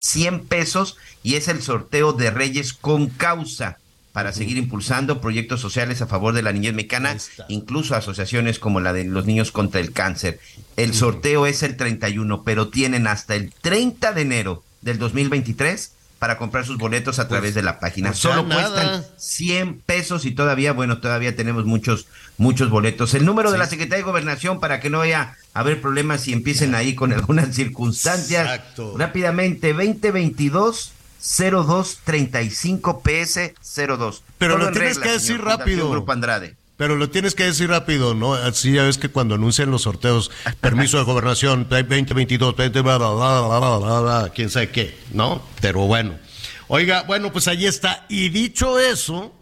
S5: 100 pesos y es el sorteo de Reyes con causa para seguir impulsando proyectos sociales a favor de la niñez mexicana, incluso asociaciones como la de los niños contra el cáncer. El sorteo es el 31, pero tienen hasta el 30 de enero del 2023 para comprar sus boletos a través de la página.
S2: pues
S5: Solo
S2: nada.
S5: cuestan 100 pesos y todavía, bueno, todavía tenemos muchos, muchos boletos. El número de la Secretaría de Gobernación para que no vaya a haber problemas y empiecen ahí con algunas circunstancias.
S2: Exacto.
S5: Rápidamente, 2022 0235 PS 02.
S2: Pero
S5: Todo
S2: lo
S5: en
S2: tienes
S5: regla,
S2: que decir rápido.
S5: Grupo Andrade.
S2: Pero lo tienes que decir rápido, ¿no? Así ya ves que cuando anuncian los sorteos, permiso de gobernación 2022, 20, bla, bla, bla, bla, bla, bla, quién sabe qué, ¿no? Pero bueno. Oiga, bueno, pues ahí está. Y dicho eso,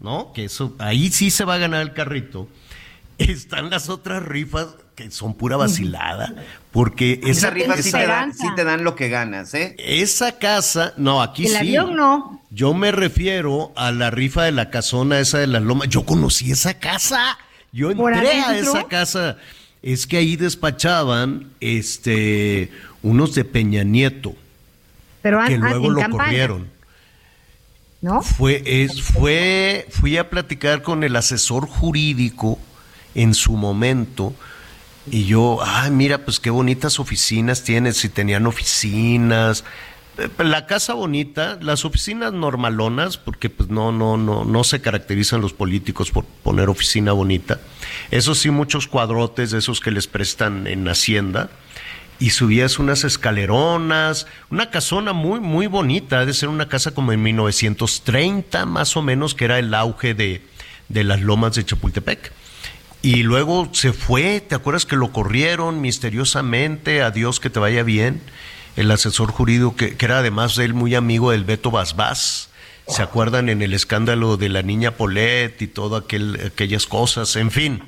S2: ¿no? Que eso, ahí sí se va a ganar el carrito. Están las otras rifas que son pura vacilada, porque
S5: Esa
S2: esa,
S5: rifa sí
S2: esa-
S5: te, dan, sí te dan lo que ganas, ¿eh?
S2: esa casa, no, aquí
S7: El
S2: sí.
S7: avión no.
S2: Yo me refiero a la rifa de la casona esa de las lomas. Yo conocí esa casa. Yo
S7: ¿Por
S2: entré a esa casa. Es que ahí despachaban este unos de Peña Nieto
S7: Pero
S2: que luego lo
S7: campaña,
S2: corrieron.
S7: ¿No?
S2: Fue, es, fue, fui a platicar con el asesor jurídico en su momento y yo, ay, mira, pues qué bonitas oficinas tienes, si tenían oficinas, Eh, la casa bonita, las oficinas normalonas, porque pues no, no, no, no se caracterizan los políticos por poner oficina bonita. Eso sí, muchos cuadrotes de esos que les prestan en Hacienda y subías unas escaleronas, una casona muy, muy bonita, ha de ser una casa como en 1930 más o menos, que era el auge de, de las lomas de Chapultepec. Y luego se fue, ¿te acuerdas que lo corrieron misteriosamente? Adiós, que te vaya bien. El asesor jurídico, que, era además de él muy amigo del Beto Basbás. ¿Se acuerdan en el escándalo de la niña Polet y todas aquellas cosas? En fin,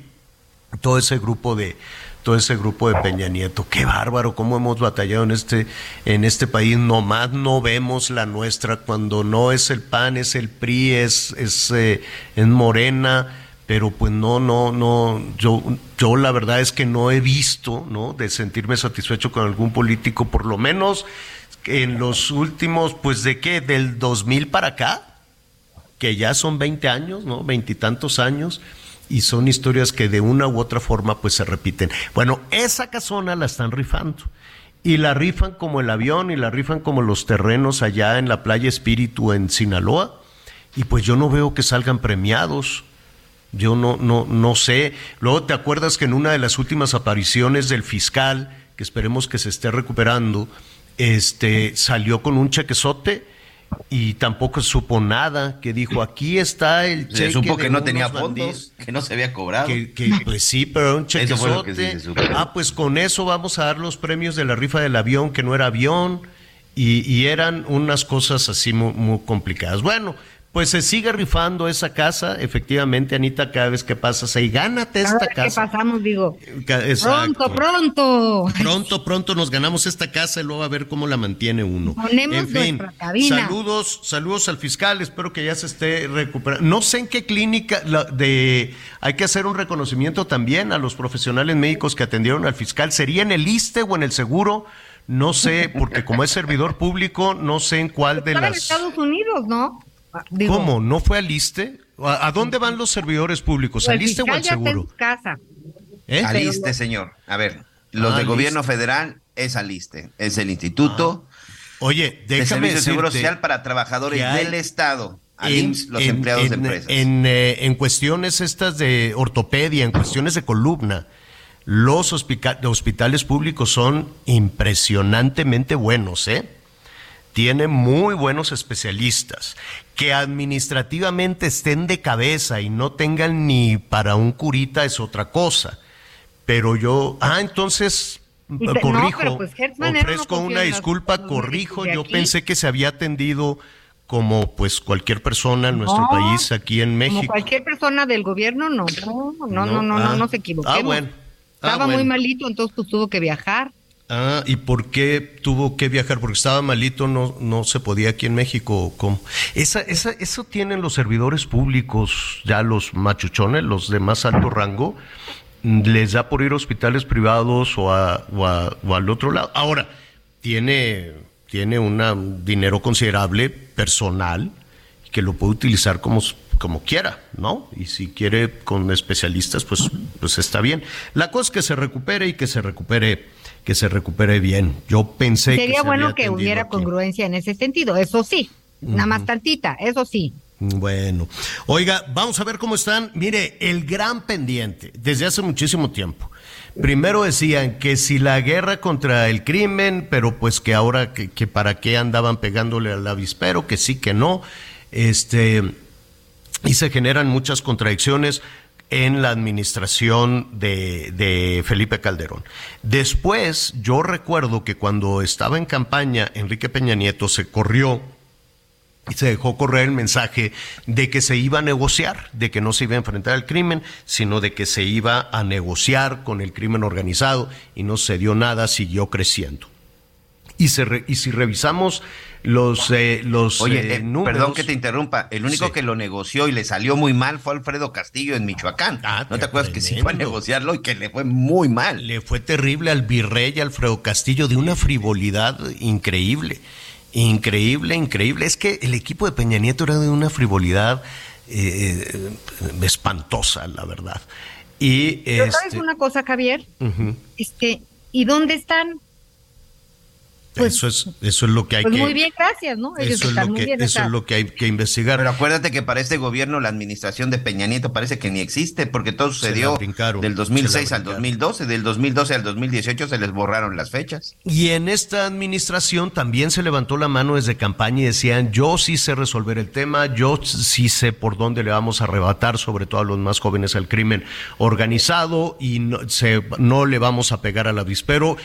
S2: todo ese grupo de todo ese grupo de Peña Nieto. Qué bárbaro, cómo hemos batallado en este en este país. Nomás no vemos la nuestra cuando no es el PAN, es el PRI, es es, eh, es Morena, pero pues no no no yo yo la verdad es que no he visto, ¿no? De sentirme satisfecho con algún político por lo menos en los últimos pues de qué del 2000 para acá que ya son 20 años, ¿no? Veintitantos años, y son historias que de una u otra forma pues se repiten. Bueno, esa casona la están rifando. Y la rifan como el avión y la rifan como los terrenos allá en la playa Espíritu en Sinaloa. Y pues yo no veo que salgan premiados. Yo no, no, no sé. Luego te acuerdas que en una de las últimas apariciones del fiscal, que esperemos que se esté recuperando, este salió con un chequezote y tampoco supo nada, que dijo, aquí está el cheque.
S5: Se supo que no tenía
S2: bandidos".
S5: fondos, que no se había cobrado.
S2: Que, que, pues sí, pero un
S5: sí
S2: chequezote. ah, pues con eso vamos a dar los premios de la rifa del avión, que no era avión, y, y eran unas cosas así muy, muy complicadas. Bueno, pues se sigue rifando esa casa, efectivamente, Anita, cada vez que pasas ahí, gánate
S7: Cada
S2: esta
S7: vez que
S2: casa.
S7: pasamos, digo.
S2: Exacto.
S7: Pronto, pronto.
S2: Pronto, pronto nos ganamos esta casa y luego a ver cómo la mantiene uno.
S7: Ponemos
S2: en fin,
S7: nuestra cabina.
S2: saludos, saludos al fiscal, espero que ya se esté recuperando. No sé en qué clínica la- de hay que hacer un reconocimiento también a los profesionales médicos que atendieron al fiscal. ¿Sería en el ISTE o en el seguro? No sé, porque como es servidor público, no sé en cuál de
S7: Estaba en
S2: las.
S7: Estados Unidos, ¿no? Ah, digo,
S2: ¿Cómo? ¿No fue al ISTE? ¿A, a dónde van los servidores públicos? ¿Al ISTE o al
S7: ya está en
S2: seguro?
S7: casa.
S2: ¿Eh?
S5: Aliste, señor. A ver, los
S2: Ah,
S5: del gobierno federal es Aliste. Es el Instituto
S2: Oye,
S5: de
S2: déjame
S5: Servicio de Seguro Social para Trabajadores
S2: hay
S5: del Estado. Al
S2: en-
S5: IMSS, los
S2: en-
S5: empleados
S2: en-
S5: de empresas.
S2: En, eh, en cuestiones estas de ortopedia, en cuestiones de columna, los hospitales públicos son impresionantemente buenos, ¿eh? tiene muy buenos especialistas, que administrativamente estén de cabeza y no tengan ni para un curita es otra cosa. Pero yo, ah, entonces corrijo, pues, ofrezco una disculpa, corrijo, yo pensé que se había atendido como pues cualquier persona en nuestro país aquí en México. Como
S7: cualquier persona del gobierno, no, no, no, no, no, no, ah, se equivoquemos. Ah, bueno. Ah, Estaba muy malito, entonces pues, tuvo que viajar.
S2: Ah, ¿y por qué tuvo que viajar? Porque estaba malito, no, no se podía aquí en México. ¿Cómo? Esa, esa, eso tienen los servidores públicos, ya los machuchones, los de más alto rango, les da por ir a hospitales privados o, a, o, al otro lado. Ahora, tiene, tiene un dinero considerable personal que lo puede utilizar como como quiera, ¿no? Y si quiere con especialistas, pues, pues está bien. La cosa es que se recupere y que se recupere, que se recupere bien. Yo pensé
S7: Sería
S2: que
S7: sería bueno que hubiera congruencia en ese sentido, eso sí, nada más tantita, eso sí.
S2: Bueno, oiga, vamos a ver cómo están. Mire, el gran pendiente, desde hace muchísimo tiempo. Primero decían que si la guerra contra el crimen, pero pues que ahora que, que para qué andaban pegándole al avispero, que sí, que no. Este, y se generan muchas contradicciones en la administración de, Felipe Calderón. Después, yo recuerdo que cuando estaba en campaña, Enrique Peña Nieto se corrió y se dejó correr el mensaje de que se iba a negociar, de que no se iba a enfrentar al crimen, sino de que se iba a negociar con el crimen organizado y no se dio nada, siguió creciendo. Y, se y si revisamos los, eh, los
S5: Oye, eh, eh, perdón que te interrumpa, el único que lo negoció y le salió muy mal fue Alfredo Castillo en Michoacán. Ah, ¿No te acuerdas que sí fue a negociarlo y que le fue muy mal?
S2: Le fue terrible al virrey Alfredo Castillo de una frivolidad increíble. Increíble, increíble. Es que el equipo de Peña Nieto era de una frivolidad espantosa, la verdad. Y
S7: Pero ¿sabes este una cosa, Javier? Este, ¿y dónde están?
S2: Pues, eso es eso es lo que hay
S7: pues
S2: que
S7: muy bien gracias no
S2: eso, es lo, que, eso es lo que hay que investigar.
S5: Pero acuérdate que para este gobierno la administración de Peña Nieto parece que ni existe porque todo sucedió del 2006 al 2012 del 2012 al 2018 se les borraron las fechas.
S2: Y en esta administración también se levantó la mano desde campaña y decían yo sí sé resolver el tema yo sí sé por dónde le vamos a arrebatar sobre todo a los más jóvenes al crimen organizado y no, se, no le vamos a pegar al avispero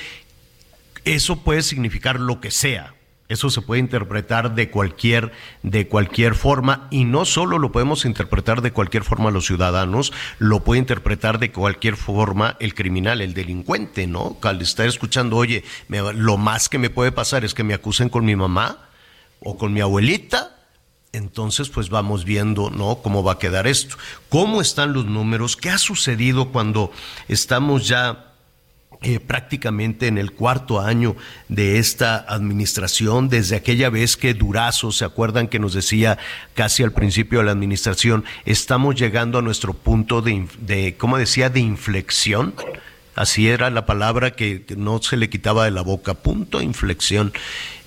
S2: eso puede significar lo que sea. Eso se puede interpretar de cualquier, de cualquier forma y no solo lo podemos interpretar de cualquier forma los ciudadanos, lo puede interpretar de cualquier forma el criminal, el delincuente, ¿no? Al estar escuchando, oye, lo más que me puede pasar es que me acusen con mi mamá o con mi abuelita, entonces pues vamos viendo, ¿no? Cómo va a quedar esto. ¿Cómo están los números? ¿Qué ha sucedido cuando estamos ya eh, prácticamente en el cuarto año de esta administración, desde aquella vez que Durazo, ¿se acuerdan que nos decía casi al principio de la administración, estamos llegando a nuestro punto de, de ¿cómo decía?, de inflexión. Así era la palabra que no se le quitaba de la boca, punto de inflexión.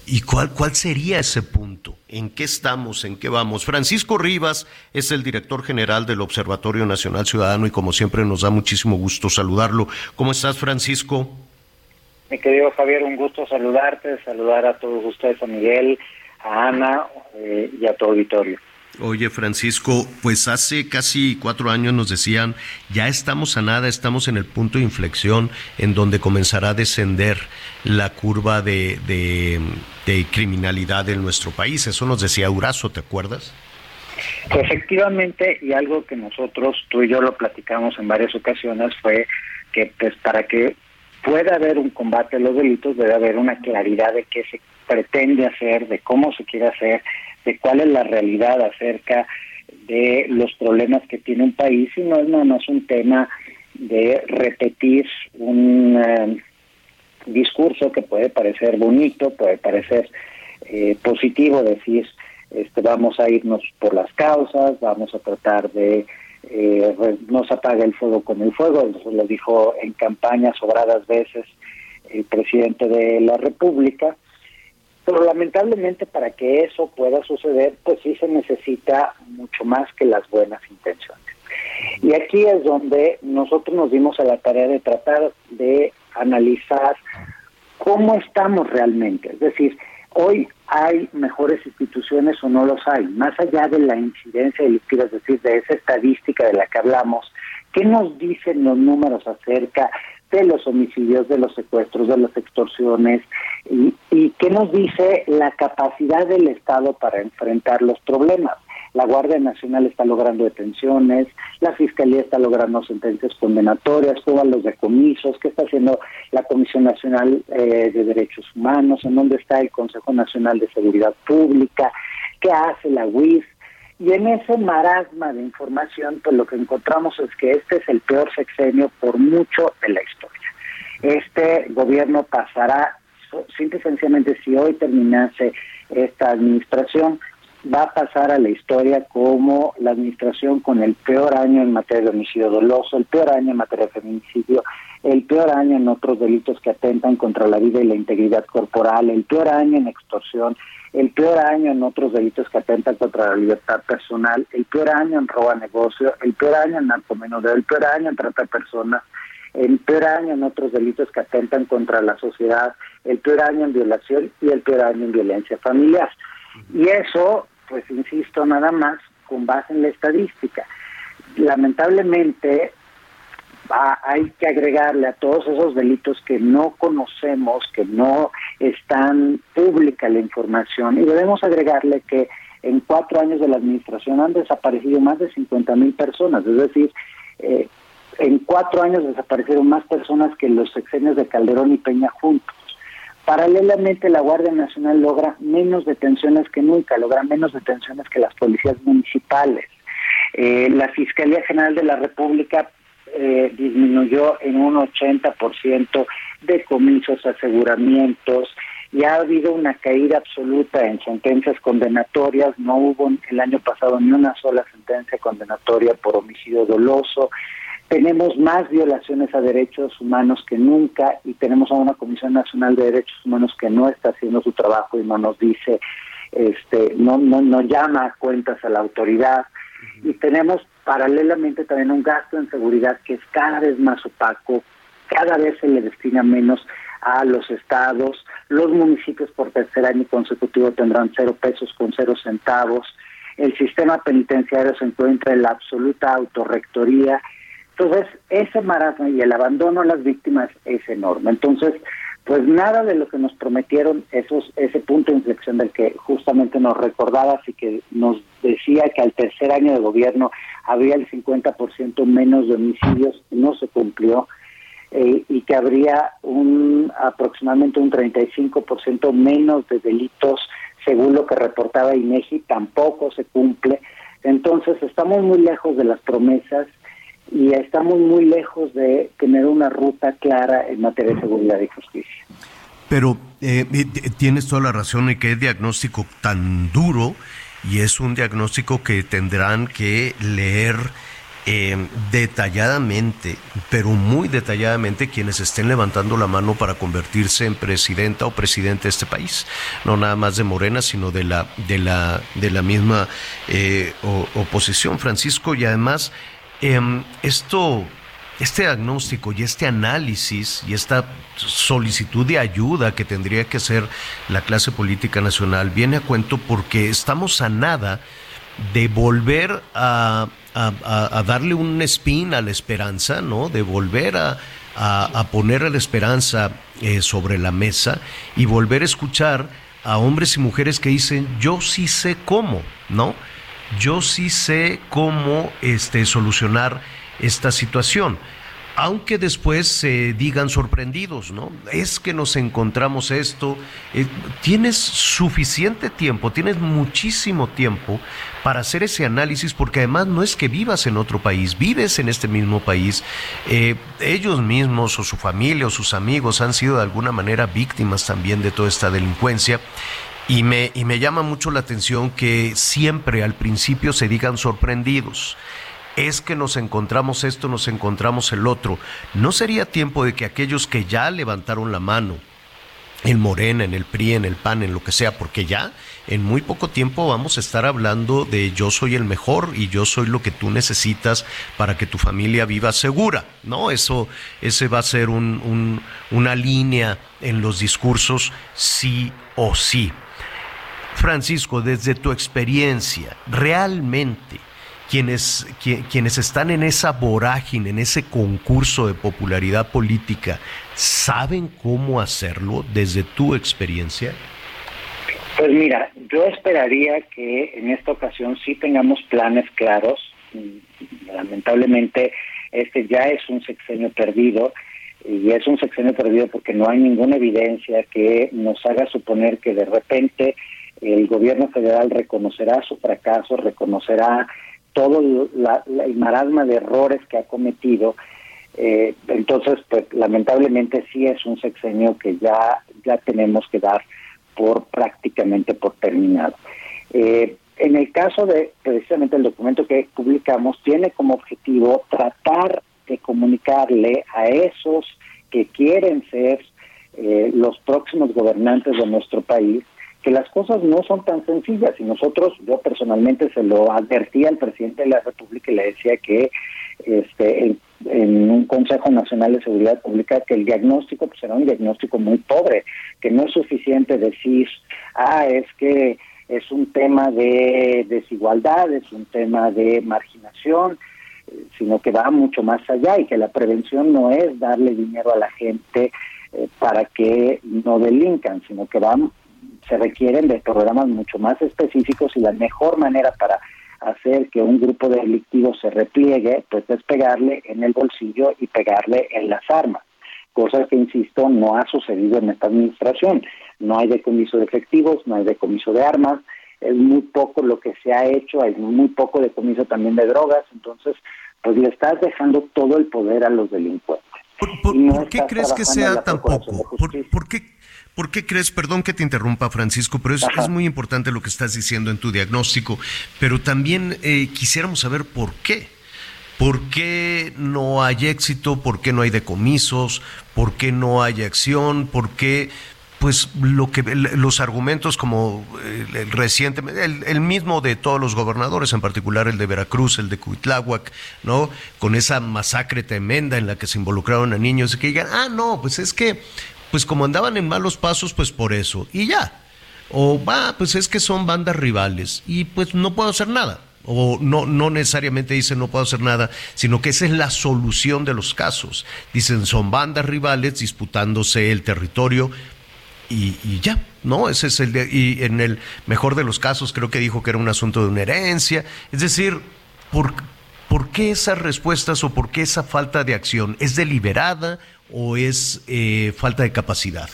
S2: ¿Y cuál, cuál sería ese punto? ¿En qué estamos? ¿En qué vamos? Francisco Rivas es el director general del Observatorio Nacional Ciudadano y como siempre nos da muchísimo gusto saludarlo. ¿Cómo estás, Francisco?
S10: Mi querido Javier, un gusto saludarte, saludar a todos ustedes, a Miguel, a Ana eh, y a tu auditorio.
S2: Oye, Francisco, pues hace casi cuatro años nos decían, ya estamos a nada, estamos en el punto de inflexión en donde comenzará a descender la curva de, de, criminalidad en nuestro país. Eso nos decía Urazo, ¿te acuerdas?
S10: Efectivamente, y algo que nosotros, tú y yo lo platicamos en varias ocasiones, fue que pues para que pueda haber un combate a los delitos debe haber una claridad de qué se pretende hacer, de cómo se quiere hacer, de cuál es la realidad acerca de los problemas que tiene un país y no es nada más un tema de repetir un eh, discurso que puede parecer bonito, puede parecer eh, positivo, decir este, vamos a irnos por las causas, vamos a tratar de eh, no se apaga el fuego con el fuego, eso lo dijo en campaña sobradas veces el presidente de la República, pero lamentablemente para que eso pueda suceder, pues sí se necesita mucho más que las buenas intenciones. Y aquí es donde nosotros nos dimos a la tarea de tratar de analizar cómo estamos realmente. Es decir, hoy hay mejores instituciones o no los hay, más allá de la incidencia delictiva, es decir, de esa estadística de la que hablamos, ¿qué nos dicen los números acerca de los homicidios, de los secuestros, de las extorsiones y, y qué nos dice la capacidad del Estado para enfrentar los problemas? la Guardia Nacional está logrando detenciones, la Fiscalía está logrando sentencias condenatorias, todos los decomisos, qué está haciendo la Comisión Nacional eh, de Derechos Humanos, en dónde está el Consejo Nacional de Seguridad Pública, qué hace la UIF. Y en ese marasma de información, pues lo que encontramos es que este es el peor sexenio por mucho de la historia. Este gobierno pasará, simple y sencillamente, si hoy terminase esta administración, va a pasar a la historia como la administración con el peor año en materia de homicidio doloso, el peor año en materia de feminicidio, el peor año en otros delitos que atentan contra la vida y la integridad corporal, el peor año en extorsión, el peor año en otros delitos que atentan contra la libertad personal, el peor año en robo negocio, el peor año en narcomenudeo, el peor año en trata de personas, el peor año en otros delitos que atentan contra la sociedad, el peor año en violación y el peor año en violencia familiar. Y eso pues insisto, nada más con base en la estadística. Lamentablemente hay que agregarle a todos esos delitos que no conocemos, que no están pública la información, y debemos agregarle que en cuatro años de la administración han desaparecido más de 50 mil personas, es decir, eh, en cuatro años desaparecieron más personas que los sexenios de Calderón y Peña juntos. Paralelamente, la Guardia Nacional logra menos detenciones que nunca, logra menos detenciones que las policías municipales. Eh, la Fiscalía General de la República eh, disminuyó en un 80% de comisos, aseguramientos, y ha habido una caída absoluta en sentencias condenatorias. No hubo el año pasado ni una sola sentencia condenatoria por homicidio doloso. Tenemos más violaciones a derechos humanos que nunca y tenemos a una Comisión Nacional de Derechos Humanos que no está haciendo su trabajo y no nos dice, este, no, no, no llama a cuentas a la autoridad. Y tenemos paralelamente también un gasto en seguridad que es cada vez más opaco, cada vez se le destina menos a los estados, los municipios por tercer año consecutivo tendrán cero pesos con cero centavos, el sistema penitenciario se encuentra en la absoluta autorrectoría entonces, ese marasmo y el abandono a las víctimas es enorme. Entonces, pues nada de lo que nos prometieron, esos, ese punto de inflexión del que justamente nos recordabas y que nos decía que al tercer año de gobierno habría el 50% menos de homicidios, no se cumplió. Eh, y que habría un aproximadamente un 35% menos de delitos según lo que reportaba INEGI, tampoco se cumple. Entonces estamos muy lejos de las promesas y estamos muy lejos de tener una ruta clara en materia de seguridad y justicia.
S2: Pero eh, tienes toda la razón en que es diagnóstico tan duro y es un diagnóstico que tendrán que leer eh, detalladamente, pero muy detalladamente, quienes estén levantando la mano para convertirse en presidenta o presidente de este país, no nada más de Morena, sino de la de la de la misma eh, oposición, Francisco, y además Em, esto, este diagnóstico y este análisis y esta solicitud de ayuda que tendría que hacer la clase política nacional viene a cuento porque estamos a nada de volver a, darle un spin a la esperanza, ¿no? De volver a, poner la esperanza eh, sobre la mesa y volver a escuchar a hombres y mujeres que dicen, yo sí sé cómo, ¿no? Yo sí sé cómo este, solucionar esta situación. Aunque después se digan sorprendidos, ¿no? Es que nos encontramos esto. Eh, tienes suficiente tiempo, tienes muchísimo tiempo para hacer ese análisis, porque además no es que vivas en otro país, vives en este mismo país. Eh, ellos mismos o su familia o sus amigos han sido de alguna manera víctimas también de toda esta delincuencia y me, y me llama mucho la atención que siempre al principio se digan sorprendidos. Es que nos encontramos esto, nos encontramos el otro. ¿No sería tiempo de que aquellos que ya levantaron la mano, en Morena, en el PRI, en el PAN, en lo que sea, porque ya en muy poco tiempo vamos a estar hablando de yo soy el mejor y yo soy lo que tú necesitas para que tu familia viva segura, ¿no? Eso, ese va a ser un, una línea en los discursos sí o sí. Francisco, desde tu experiencia, realmente quienes, quienes están en esa vorágine, en ese concurso de popularidad política, ¿saben cómo hacerlo desde tu experiencia?
S10: Pues mira, yo esperaría que en esta ocasión sí tengamos planes claros. Lamentablemente, este ya es un sexenio perdido y es un sexenio perdido porque no hay ninguna evidencia que nos haga suponer que de repente el gobierno federal reconocerá su fracaso, reconocerá todo la, el marasma de errores que ha cometido. Eh, entonces, pues lamentablemente sí es un sexenio que ya, ya tenemos que dar por prácticamente por terminado. Eh, en el caso de precisamente el documento que publicamos, tiene como objetivo tratar de comunicarle a esos que quieren ser eh, los próximos gobernantes de nuestro país que las cosas no son tan sencillas y nosotros, yo personalmente se lo advertí al presidente de la República y le decía que este, en, un Consejo Nacional de Seguridad Pública que el diagnóstico pues era un diagnóstico muy pobre, que no es suficiente decir, ah, es que es un tema de desigualdad, es un tema de marginación, sino que va mucho más allá y que la prevención no es darle dinero a la gente eh, para que no delincan, sino que va se requieren de programas mucho más específicos y la mejor manera para hacer que un grupo delictivo se repliegue, pues es pegarle en el bolsillo y pegarle en las armas, cosa que, insisto, no ha sucedido en esta administración. No hay decomiso de efectivos, no hay decomiso de armas, es muy poco lo que se ha hecho, hay muy poco decomiso también de drogas, entonces, pues le estás dejando todo el poder a los delincuentes.
S2: ¿Por, qué crees que sea tan poco? ¿Por, qué ¿Por qué crees, perdón que te interrumpa Francisco, pero es, es, muy importante lo que estás diciendo en tu diagnóstico, pero también eh, quisiéramos saber por qué? ¿Por qué no hay éxito? ¿Por qué no hay decomisos? ¿Por qué no hay acción? ¿Por qué pues lo que los argumentos como el, el reciente el, el, mismo de todos los gobernadores en particular el de Veracruz el de Cuitláhuac no con esa masacre tremenda en la que se involucraron a niños y que digan ah no pues es que pues como andaban en malos pasos, pues por eso, y ya. O va, pues es que son bandas rivales y pues no puedo hacer nada. O no, no necesariamente dicen no puedo hacer nada, sino que esa es la solución de los casos. Dicen son bandas rivales disputándose el territorio y, y ya, ¿no? Ese es el de, y en el mejor de los casos creo que dijo que era un asunto de una herencia. Es decir, ¿por, ¿por qué esas respuestas o por qué esa falta de acción? ¿Es deliberada o es eh, falta de capacidad?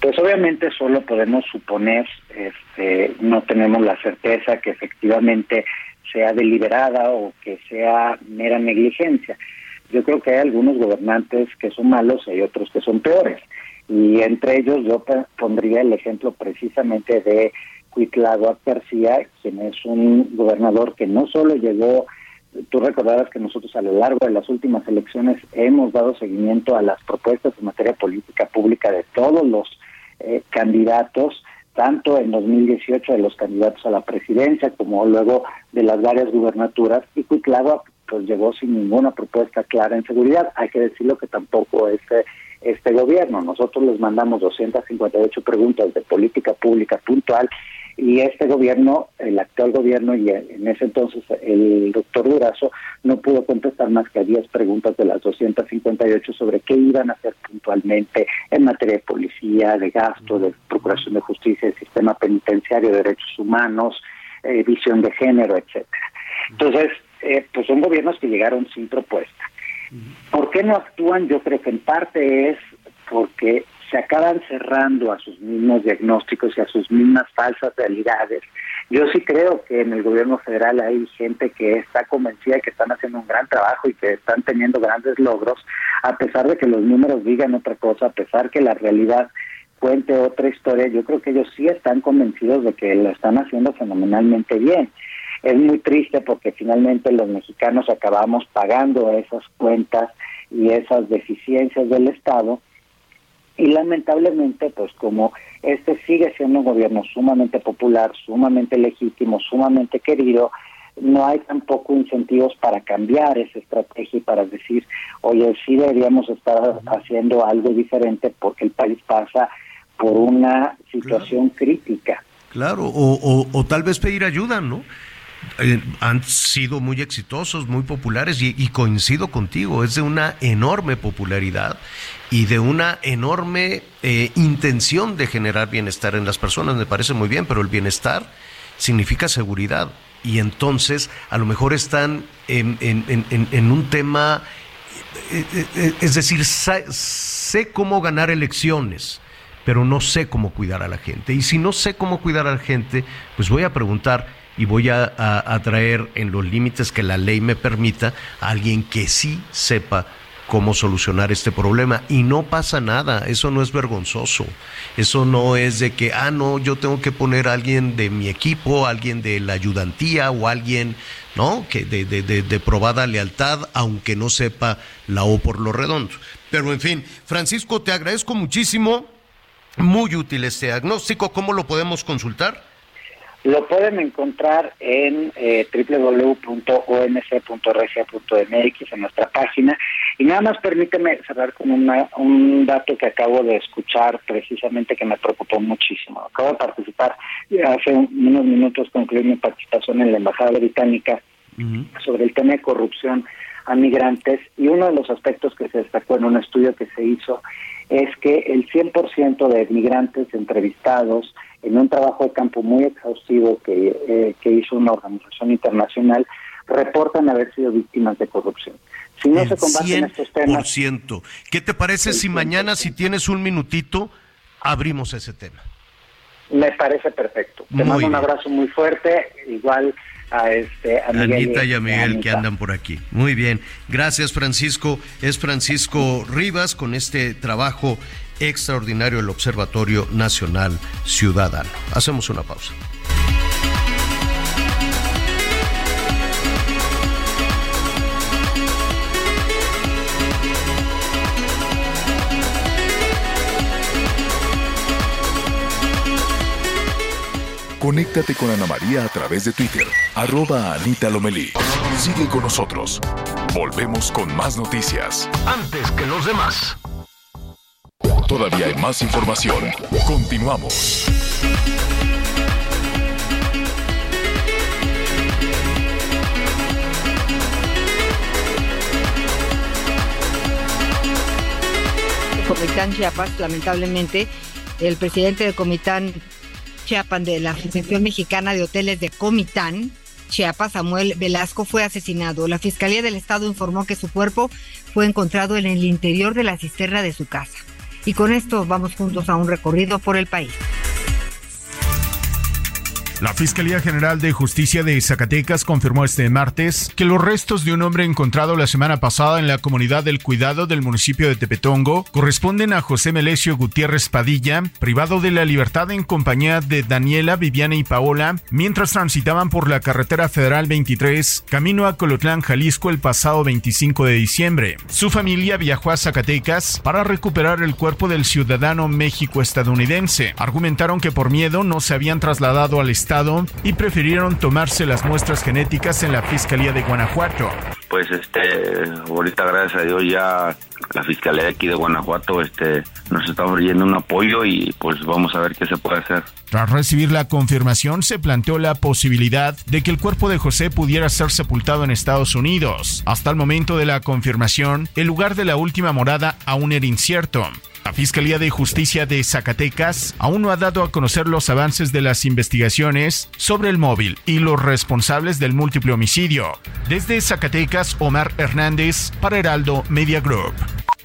S10: Pues obviamente solo podemos suponer, este, no tenemos la certeza que efectivamente sea deliberada o que sea mera negligencia. Yo creo que hay algunos gobernantes que son malos y hay otros que son peores. Y entre ellos yo pondría el ejemplo precisamente de Cuitlago García, quien es un gobernador que no solo llegó Tú recordarás que nosotros a lo largo de las últimas elecciones hemos dado seguimiento a las propuestas en materia política pública de todos los eh, candidatos, tanto en 2018 de los candidatos a la presidencia como luego de las varias gubernaturas, y Cuitlagua pues llegó sin ninguna propuesta clara en seguridad. Hay que decirlo que tampoco este este gobierno. Nosotros les mandamos 258 preguntas de política pública puntual y este gobierno, el actual gobierno y en ese entonces el doctor Durazo no pudo contestar más que a 10 preguntas de las 258 sobre qué iban a hacer puntualmente en materia de policía, de gasto, de procuración de justicia, de sistema penitenciario, derechos humanos, eh, visión de género, etcétera. Entonces, eh, pues son gobiernos que llegaron sin propuesta. ¿Por qué no actúan? Yo creo que en parte es porque se acaban cerrando a sus mismos diagnósticos y a sus mismas falsas realidades. Yo sí creo que en el gobierno federal hay gente que está convencida de que están haciendo un gran trabajo y que están teniendo grandes logros, a pesar de que los números digan otra cosa, a pesar que la realidad cuente otra historia, yo creo que ellos sí están convencidos de que lo están haciendo fenomenalmente bien. Es muy triste porque finalmente los mexicanos acabamos pagando esas cuentas y esas deficiencias del Estado y lamentablemente, pues como este sigue siendo un gobierno sumamente popular, sumamente legítimo, sumamente querido, no hay tampoco incentivos para cambiar esa estrategia y para decir, oye, sí deberíamos estar haciendo algo diferente porque el país pasa por una situación crítica.
S2: claro, o, o, tal vez pedir ayuda, ¿no? Eh, han sido muy exitosos, muy populares y, coincido contigo, es de una enorme popularidad y de una enorme eh, intención de generar bienestar en las personas, me parece muy bien, pero el bienestar significa seguridad y entonces a lo mejor están en, un tema, eh, es decir, sé cómo ganar elecciones pero no sé cómo cuidar a la gente. Y si no sé cómo cuidar a la gente, pues voy a preguntar y voy a, traer en los límites que la ley me permita a alguien que sí sepa cómo solucionar este problema. Y no pasa nada, eso no es vergonzoso. Eso no es de que, ah, no, yo tengo que poner a alguien de mi equipo, alguien de la ayudantía o alguien, ¿no? Que de, de, de probada lealtad, aunque no sepa la O por lo redondo. Pero en fin, Francisco, te agradezco muchísimo muy útil este diagnóstico. ¿Cómo lo podemos consultar?
S10: Lo pueden encontrar en eh, en nuestra página. Y nada más permíteme cerrar con un dato que acabo de escuchar precisamente que me preocupó muchísimo. Acabo de participar, hace unos minutos concluí mi participación en la Embajada Británica sobre el tema de corrupción a migrantes y uno de los aspectos que se destacó en un estudio que se hizo es que el 100% de migrantes entrevistados en un trabajo de campo muy exhaustivo que, eh, que hizo una organización internacional reportan haber sido víctimas de corrupción. Si no se combaten estos temas...
S2: ¿Qué te parece si mañana, si tienes un minutito, abrimos ese tema?
S10: Me parece perfecto. Te mando un abrazo muy fuerte, igual a, este, a
S2: Anita y a Miguel que andan por aquí. Muy bien, gracias Francisco. Es Francisco Rivas con este trabajo extraordinario del Observatorio Nacional Ciudadano. Hacemos una pausa.
S3: Conéctate con Ana María a través de Twitter, arroba Anita Lomelí. Sigue con nosotros. Volvemos con más noticias.
S1: Antes que los demás.
S3: Todavía hay más información. Continuamos.
S7: Comitán Chiapas, lamentablemente, el presidente de Comitán Chiapas de la Asociación Mexicana de Hoteles de Comitán, Chiapas, Samuel Velasco, fue asesinado. La Fiscalía del Estado informó que su cuerpo fue encontrado en el interior de la cisterna de su casa. Y con esto vamos juntos a un recorrido por el país.
S11: La Fiscalía General de Justicia de Zacatecas confirmó este martes que los restos de un hombre encontrado la semana pasada en la comunidad del Cuidado del municipio de Tepetongo corresponden a José Melesio Gutiérrez Padilla, privado de la libertad en compañía de Daniela, Viviana y Paola, mientras transitaban por la carretera federal 23, camino a Colotlán, Jalisco, el pasado 25 de diciembre. Su familia viajó a Zacatecas para recuperar el cuerpo del ciudadano México-estadounidense. Argumentaron que por miedo no se habían trasladado al estado y prefirieron tomarse las muestras genéticas en la Fiscalía de Guanajuato.
S12: Pues este, ahorita gracias a Dios ya la Fiscalía de aquí de Guanajuato este, nos está ofreciendo un apoyo y pues vamos a ver qué se puede hacer.
S11: Tras recibir la confirmación, se planteó la posibilidad de que el cuerpo de José pudiera ser sepultado en Estados Unidos. Hasta el momento de la confirmación, el lugar de la última morada aún era incierto. La Fiscalía de Justicia de Zacatecas aún no ha dado a conocer los avances de las investigaciones sobre el móvil y los responsables del múltiple homicidio. Desde Zacatecas, Omar Hernández para Heraldo Media Group.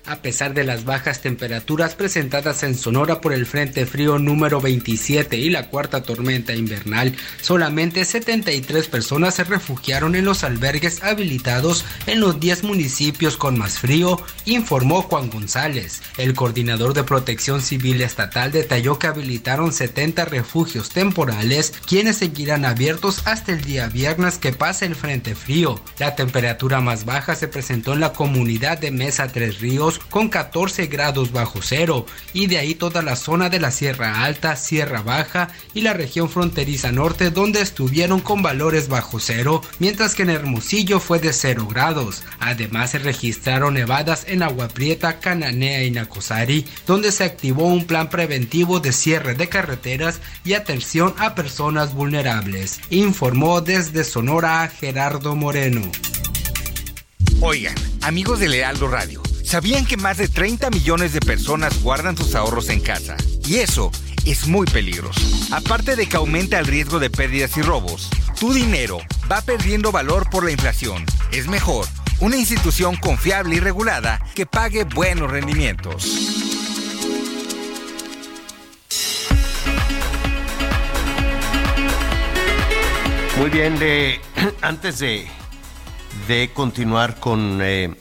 S13: A pesar de las bajas temperaturas presentadas en Sonora por el Frente Frío número 27 y la cuarta tormenta invernal, solamente 73 personas se refugiaron en los albergues habilitados en los 10 municipios con más frío, informó Juan González. El coordinador de Protección Civil Estatal detalló que habilitaron 70 refugios temporales, quienes seguirán abiertos hasta el día viernes que pase el Frente Frío. La temperatura más baja se presentó en la comunidad de Mesa Tres Ríos con 14 grados bajo cero y de ahí toda la zona de la Sierra Alta, Sierra Baja y la región fronteriza norte donde estuvieron con valores bajo cero, mientras que en Hermosillo fue de 0 grados. Además se registraron nevadas en Agua Prieta, Cananea y Nacosari, donde se activó un plan preventivo de cierre de carreteras y atención a personas vulnerables, informó desde Sonora Gerardo Moreno.
S14: Oigan, amigos de Lealdo Radio, ¿sabían que más de 30 millones de personas guardan sus ahorros en casa? Y eso es muy peligroso. Aparte de que aumenta el riesgo de pérdidas y robos, tu dinero va perdiendo valor por la inflación. Es mejor una institución confiable y regulada que pague buenos rendimientos.
S2: Muy bien, de, antes de, de continuar con, eh,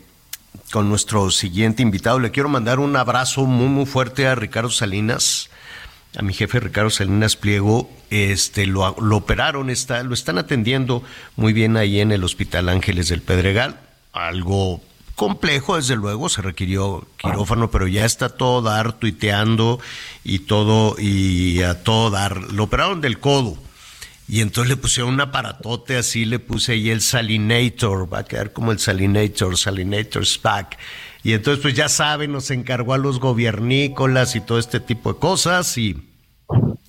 S2: con nuestro siguiente invitado, le quiero mandar un abrazo muy, muy fuerte a Ricardo Salinas, a mi jefe Ricardo Salinas Pliego. Este, lo, lo operaron, está, lo están atendiendo muy bien ahí en el Hospital Ángeles del Pedregal. Algo complejo, desde luego, se requirió quirófano, pero ya está todo dar, tuiteando y todo, y a todo dar. Lo operaron del codo y entonces le pusieron un aparatote así, le puse ahí el Salinator, va a quedar como el Salinator, Salinator Spack. Y entonces, pues ya saben, nos encargó a los gobiernícolas y todo este tipo de cosas y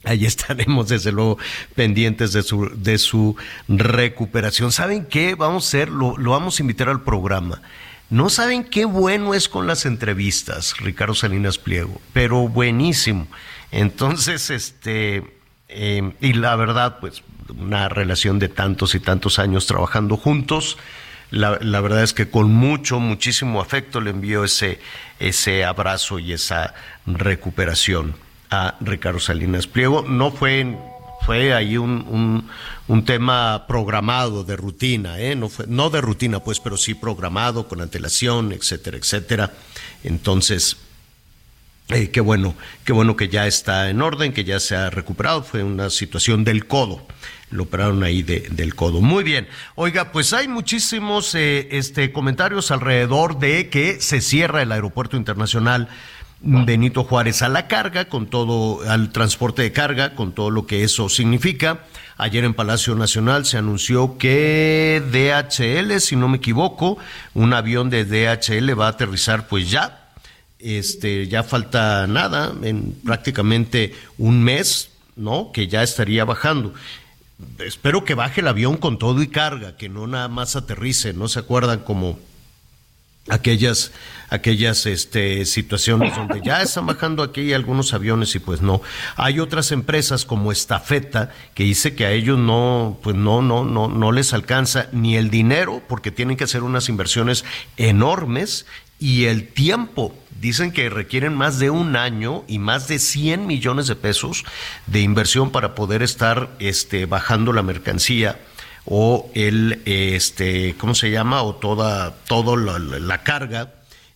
S2: ahí estaremos desde luego pendientes de su, de su recuperación. ¿Saben qué? Vamos a hacer, lo, lo vamos a invitar al programa. No saben qué bueno es con las entrevistas, Ricardo Salinas Pliego, pero buenísimo. Entonces, este, eh, y la verdad, pues una relación de tantos y tantos años trabajando juntos. La, la, verdad es que con mucho, muchísimo afecto le envío ese, ese abrazo y esa recuperación a Ricardo Salinas Pliego. No fue, fue ahí un, un, un tema programado de rutina, ¿eh? no, fue, no de rutina, pues, pero sí programado con antelación, etcétera, etcétera. Entonces, eh, qué bueno, qué bueno que ya está en orden, que ya se ha recuperado. Fue una situación del codo. Lo operaron ahí de, del codo. Muy bien. Oiga, pues hay muchísimos eh, este, comentarios alrededor de que se cierra el aeropuerto internacional Benito Juárez a la carga, con todo, al transporte de carga, con todo lo que eso significa. Ayer en Palacio Nacional se anunció que DHL, si no me equivoco, un avión de DHL va a aterrizar pues ya este, ya falta nada, en prácticamente un mes, ¿no? Que ya estaría bajando. Espero que baje el avión con todo y carga, que no nada más aterrice, ¿no se acuerdan como aquellas aquellas este, situaciones donde ya están bajando aquí algunos aviones y pues no. Hay otras empresas como Estafeta que dice que a ellos no pues no no no no les alcanza ni el dinero porque tienen que hacer unas inversiones enormes y el tiempo. Dicen que requieren más de un año y más de 100 millones de pesos de inversión para poder estar este, bajando la mercancía o el, este, ¿cómo se llama? O toda, toda la, la carga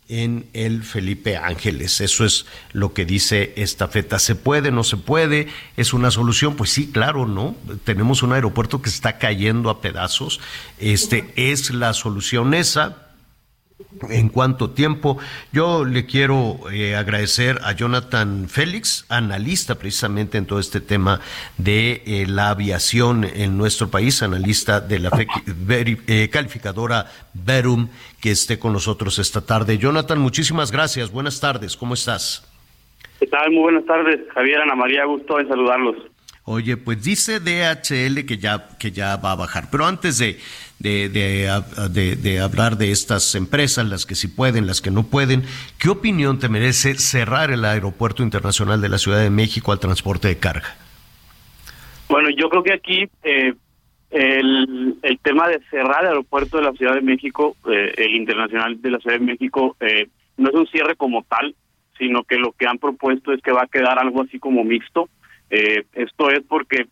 S2: en el Felipe Ángeles. Eso es lo que dice esta feta. ¿Se puede? ¿No se puede? ¿Es una solución? Pues sí, claro, ¿no? Tenemos un aeropuerto que está cayendo a pedazos. Este es la solución esa en cuánto tiempo. Yo le quiero eh, agradecer a Jonathan Félix, analista precisamente en todo este tema de eh, la aviación en nuestro país, analista de la eh, calificadora Verum, que esté con nosotros esta tarde. Jonathan, muchísimas gracias. Buenas tardes. ¿Cómo estás?
S15: ¿Qué tal? Muy buenas tardes, Javier, Ana María, gusto en saludarlos.
S2: Oye, pues dice DHL que ya, que ya va a bajar, pero antes de, de, de, de, hablar de estas empresas, las que sí pueden, las que no pueden. ¿Qué opinión te merece cerrar el Aeropuerto Internacional de la Ciudad de México al transporte de carga?
S15: Bueno, yo creo que aquí eh, el, el tema de cerrar el aeropuerto de la Ciudad de México, eh, el Internacional de la Ciudad de México, eh, no es un cierre como tal, sino que lo que han propuesto es que va a quedar algo así como mixto. esto es porque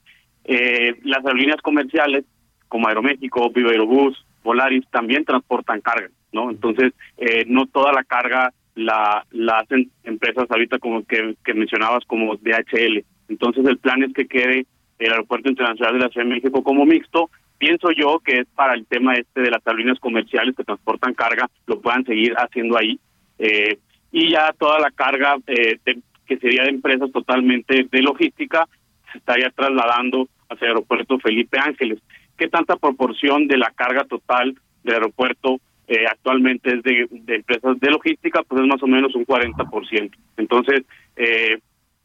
S15: las aerolíneas comerciales como Aeroméxico, Viva Aerobús, Volaris también transportan carga, ¿no? Entonces, eh, no toda la carga la, hacen empresas ahorita como que, que mencionabas como DHL. Entonces, el plan es que quede el Aeropuerto Internacional de la Ciudad de México como mixto. Pienso yo que es para el tema este de las aerolíneas comerciales que transportan carga, lo puedan seguir haciendo ahí. Eh, y ya toda la carga eh, que sería de empresas totalmente de logística se estaría trasladando hacia el aeropuerto Felipe Ángeles. ¿Qué tanta proporción de la carga total del aeropuerto eh, actualmente es de, empresas de logística? Pues es más o menos un 40%. Entonces, eh,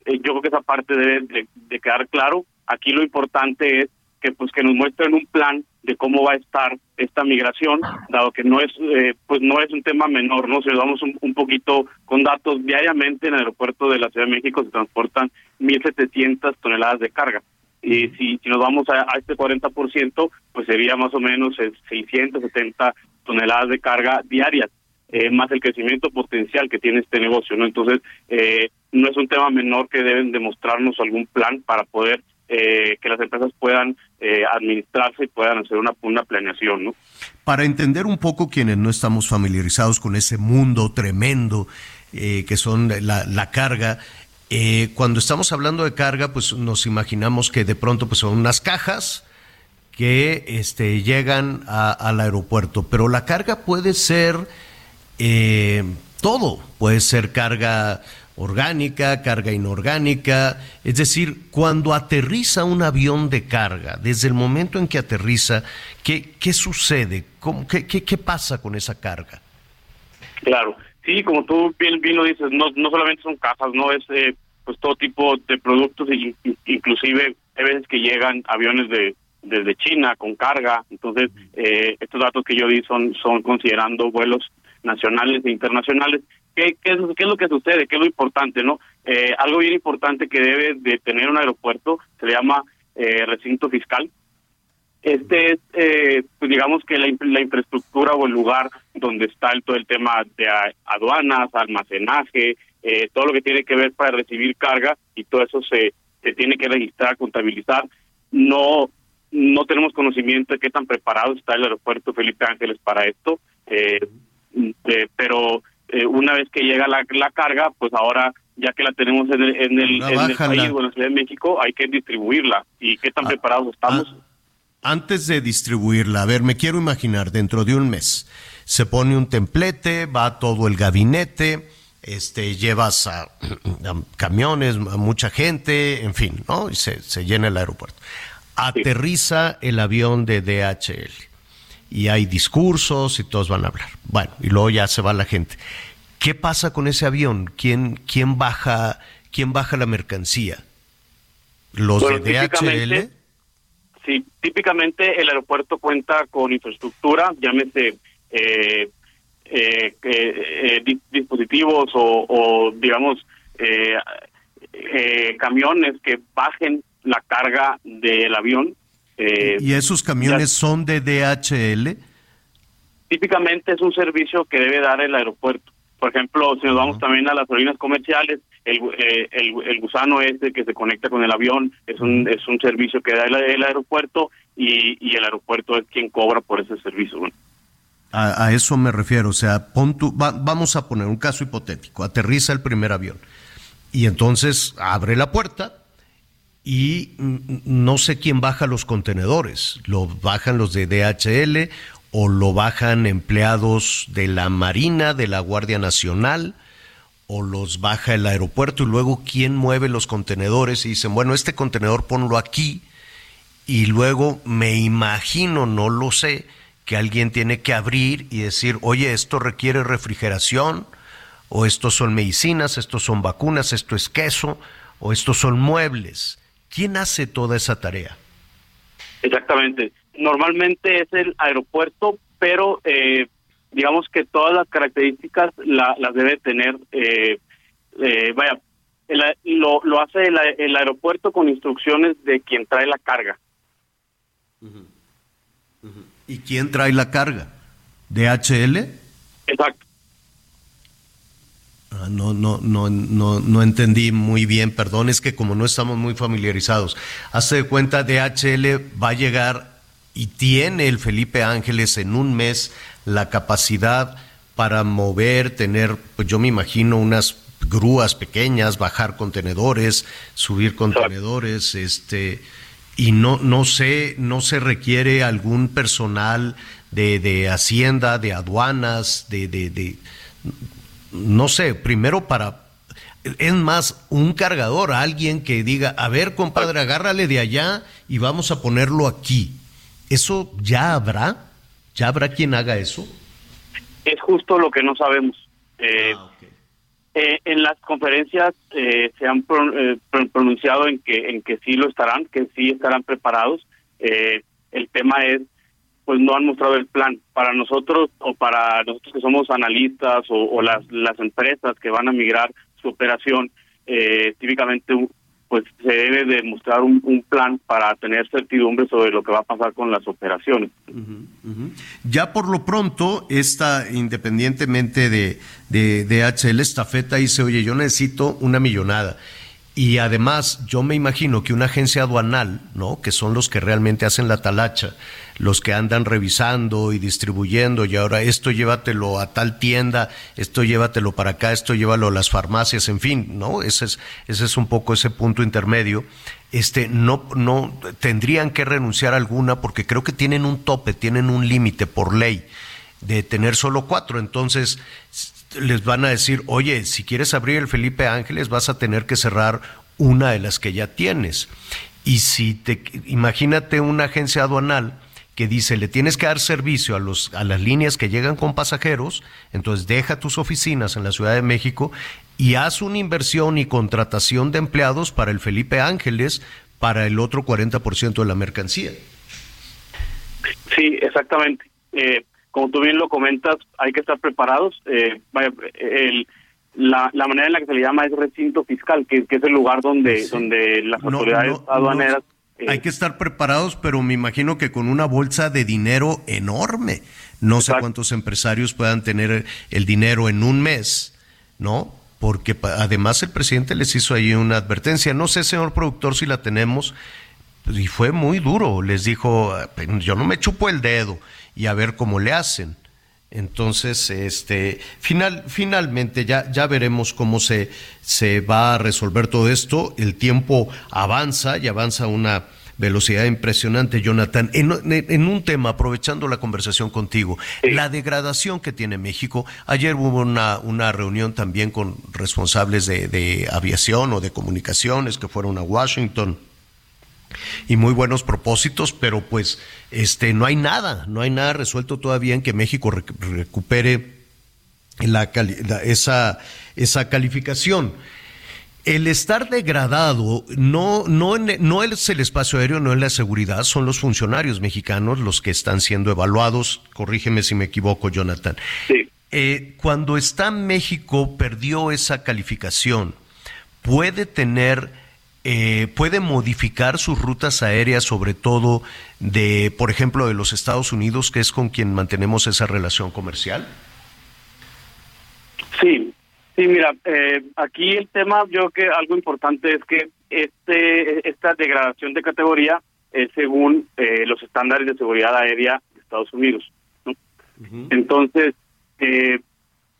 S15: yo creo que esa parte debe de quedar claro. Aquí lo importante es que pues que nos muestren un plan de cómo va a estar esta migración, dado que no es eh, pues no es un tema menor, no si nos vamos un, poquito con datos diariamente en el aeropuerto de la Ciudad de México se transportan 1700 toneladas de carga. Y si, nos vamos a, a este 40%, pues sería más o menos 670 toneladas de carga diarias, eh, más el crecimiento potencial que tiene este negocio, ¿no? Entonces, eh, no es un tema menor que deben demostrarnos algún plan para poder eh, que las empresas puedan eh, administrarse y puedan hacer una, una planeación. ¿no?
S2: Para entender un poco quienes no estamos familiarizados con ese mundo tremendo eh, que son la, la carga, cuando estamos hablando de carga, pues nos imaginamos que de pronto pues son unas cajas que este, llegan al aeropuerto, pero la carga puede ser todo, puede ser carga orgánica, carga inorgánica, es decir, cuando aterriza un avión de carga, desde el momento en que aterriza, ¿qué, qué sucede? ¿Cómo, qué, qué, pasa con esa carga?
S15: Claro, sí, como tú bien, bien lo dices, no, no solamente son cajas, no es eh, pues todo tipo de productos, inclusive hay veces que llegan aviones de desde China con carga, entonces eh, estos datos que yo di son, son considerando vuelos nacionales e internacionales ¿Qué, qué, es, ¿Qué es lo que sucede? ¿Qué es lo importante? no eh, Algo bien importante que debe de tener un aeropuerto se llama eh, recinto fiscal. Este es, eh, pues digamos que la, la, infraestructura o el lugar donde está el, todo el tema de aduanas, almacenaje, todo lo que tiene que ver para recibir carga y todo eso se, se tiene que registrar, contabilizar. No no tenemos conocimiento de qué tan preparado está el aeropuerto Felipe Ángeles para esto, pero eh, una vez que llega la, la, carga, pues ahora ya que la tenemos en el, en el, en el país o en la Ciudad de México, hay que distribuirla. ¿Y qué tan ah, preparados estamos?
S2: Ah, antes de distribuirla, a ver, me quiero imaginar, dentro de un mes, se pone un templete, va todo el gabinete, este, llevas a, camiones, a mucha gente, en fin, ¿no? Y se, se llena el aeropuerto. Aterriza el avión de DHL y hay discursos y todos van a hablar. Bueno, y luego ya se va la gente. ¿Qué pasa con ese avión? ¿Quién, quién, baja, quién baja la mercancía? ¿Los de DHL?
S15: Sí, típicamente el aeropuerto cuenta con infraestructura, llámese eh, eh, eh dispositivos o, o digamos, eh, camiones que bajen la carga del avión
S2: eh, ¿Y esos camiones son de DHL?
S15: Típicamente es un servicio que debe dar el aeropuerto. Por ejemplo, si nos vamos también a las aerolíneas comerciales, el, eh, el, gusano este que se conecta con el avión es un, es un servicio que da el, aeropuerto y, y, el aeropuerto es quien cobra por ese servicio.
S2: A, eso me refiero, o sea, pon vamos a poner un caso hipotético, aterriza el primer avión y entonces abre la puerta, y no sé quién baja los contenedores, lo bajan los de DHL o lo bajan empleados de la Marina, de la Guardia Nacional, o los baja el aeropuerto y luego quién mueve los contenedores y dicen, bueno, este contenedor ponlo aquí y luego me imagino, no lo sé, que alguien tiene que abrir y decir, oye, esto requiere refrigeración, o estos son medicinas, estos son vacunas, esto es queso, o estos son muebles ¿Quién hace toda esa tarea?
S15: Exactamente. Normalmente es el aeropuerto, pero eh, digamos que todas las características las debe tener, eh, eh, vaya, lo, lo hace el, aeropuerto con instrucciones de quien trae la carga.
S2: ¿Y quién trae la carga? ¿DHL?
S15: Exacto.
S2: Ah, no, no, no, no, no entendí muy bien, perdón, es que como no estamos muy familiarizados. Hace de cuenta, DHL va a llegar y tiene el Felipe Ángeles en un mes la capacidad para mover, tener, pues yo me imagino unas grúas pequeñas, bajar contenedores, subir contenedores, este, y no, no sé, no se requiere algún personal de, de hacienda, de aduanas, de, de, de no sé, primero para, es más, un cargador, alguien que diga, a ver, compadre, agárrale de allá y vamos a ponerlo aquí. ¿Eso ya habrá? ¿Ya habrá quien haga eso?
S15: Es justo lo que no sabemos. Eh,
S2: Ah,
S15: eh, en las conferencias eh, se han eh, pro- pronunciado en que en que sí lo estarán, que sí estarán preparados. Eh, el tema es, pues no han mostrado el plan. Para nosotros o para nosotros que somos analistas o, o las las empresas que van a migrar su operación, eh, típicamente pues se debe de mostrar un, un plan para tener certidumbre sobre lo que va a pasar con las operaciones.
S2: Ya por lo pronto, esta, independientemente de, de, de HL, esta feta dice, oye, yo necesito una millonada. Y además, yo me imagino que una agencia aduanal, ¿no? Que son los que realmente hacen la talacha, los que andan revisando y distribuyendo, y ahora esto llévatelo a tal tienda, esto llévatelo para acá, esto llévalo a las farmacias, en fin, ¿no? Ese es, ese es un poco ese punto intermedio. Este, no, no, tendrían que renunciar a alguna porque creo que tienen un tope, tienen un límite por ley de tener solo cuatro. Entonces, les van a decir, oye, si quieres abrir el Felipe Ángeles, vas a tener que cerrar una de las que ya tienes. Y si te, imagínate una agencia aduanal que dice, le tienes que dar servicio a, los, a las líneas que llegan con pasajeros, entonces deja tus oficinas en la Ciudad de México y haz una inversión y contratación de empleados para el Felipe Ángeles para el otro 40% de la mercancía.
S15: Sí, exactamente. Eh, como tú bien lo comentas, hay que estar preparados. Eh, el, la, la manera en la que se le llama es recinto fiscal, que, que es el lugar donde, donde las
S2: No,
S15: autoridades
S2: no,
S15: aduaneras...
S2: no, hay que estar preparados, pero me imagino que con una bolsa de dinero enorme. No sé cuántos empresarios puedan tener el dinero en un mes, ¿no? Porque además el presidente les hizo ahí una advertencia. No sé, señor productor, si la tenemos. Y fue muy duro. Les dijo, yo no me chupo el dedo y a ver cómo le hacen. Entonces, este, final, finalmente ya, ya veremos cómo se, se va a resolver todo esto. El tiempo avanza y avanza a una velocidad impresionante, Jonathan. En, en un tema, aprovechando la conversación contigo, la degradación que tiene México. Ayer hubo una, una reunión también con responsables de, de aviación o de comunicaciones que fueron a Washington y muy buenos propósitos, pero pues este no hay nada, no hay nada resuelto todavía en que México rec- recupere la cali- la- esa, esa calificación. El estar degradado no, no, no es el espacio aéreo, no es la seguridad, son los funcionarios mexicanos los que están siendo evaluados. Corrígeme si me equivoco, Jonathan. Eh, cuando está México, perdió esa calificación, puede tener, eh, puede modificar sus rutas aéreas, sobre todo de, por ejemplo, de los Estados Unidos, que es con quien mantenemos esa relación comercial.
S15: Sí, sí, mira, eh, aquí el tema, yo creo que algo importante es que este esta degradación de categoría es según eh, los estándares de seguridad aérea de Estados Unidos. ¿no? Entonces, eh,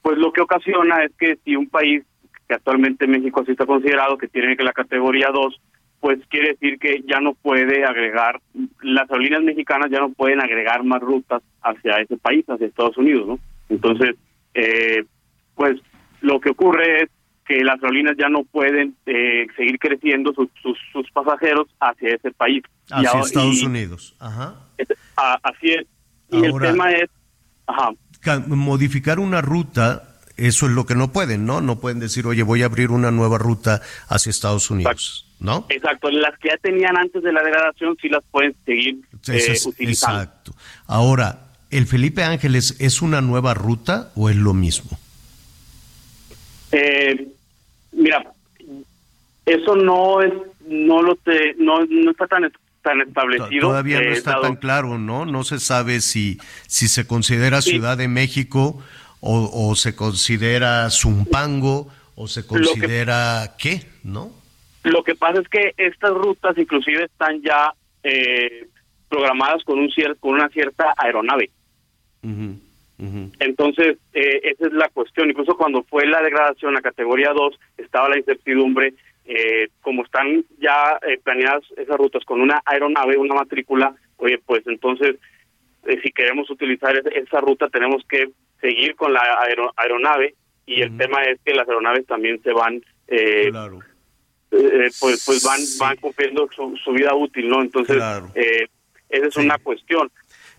S15: pues lo que ocasiona es que si un país, que actualmente México así está considerado, que tiene que la categoría 2, pues quiere decir que ya no puede agregar, las aerolíneas mexicanas ya no pueden agregar más rutas hacia ese país, hacia Estados Unidos, ¿no? Entonces, eh, pues lo que ocurre es que las aerolíneas ya no pueden eh, seguir creciendo sus, sus, sus pasajeros hacia ese país.
S2: Hacia
S15: ahora-
S2: Estados
S15: y-
S2: Unidos. Ajá.
S15: a- así es. Y
S2: Ahora-
S15: el tema es, ajá,
S2: modificar una ruta, eso es lo que no pueden, ¿no? No pueden decir, oye, voy a abrir una nueva ruta hacia Estados Unidos, ¿no?
S15: exacto, las que ya tenían antes de la degradación sí las pueden seguir eh,
S2: es-
S15: utilizando.
S2: exacto. Ahora, ¿el Felipe Ángeles es una nueva ruta o es lo mismo?
S15: Eh, mira, eso no es, no lo te, no, no está tan tan establecido.
S2: Todavía no
S15: eh,
S2: está tan claro, ¿no? No se sabe si, si se considera
S15: Sí.
S2: Ciudad de México o, o se considera Zumpango o se
S15: que-
S2: considera qué, ¿no?
S15: Lo que pasa es que estas rutas inclusive están ya eh, programadas con un cier- con una cierta aeronave. Entonces, eh, esa es la cuestión. Incluso cuando fue la degradación a categoría 2, estaba la incertidumbre. eh, como están ya eh, planeadas esas rutas con una aeronave, una matrícula, oye, pues entonces, eh, si queremos utilizar esa ruta, tenemos que seguir con la aero- aeronave y el tema es que las aeronaves también se van eh, eh, pues pues van van cumpliendo su, vida útil no entonces eh, esa es una cuestión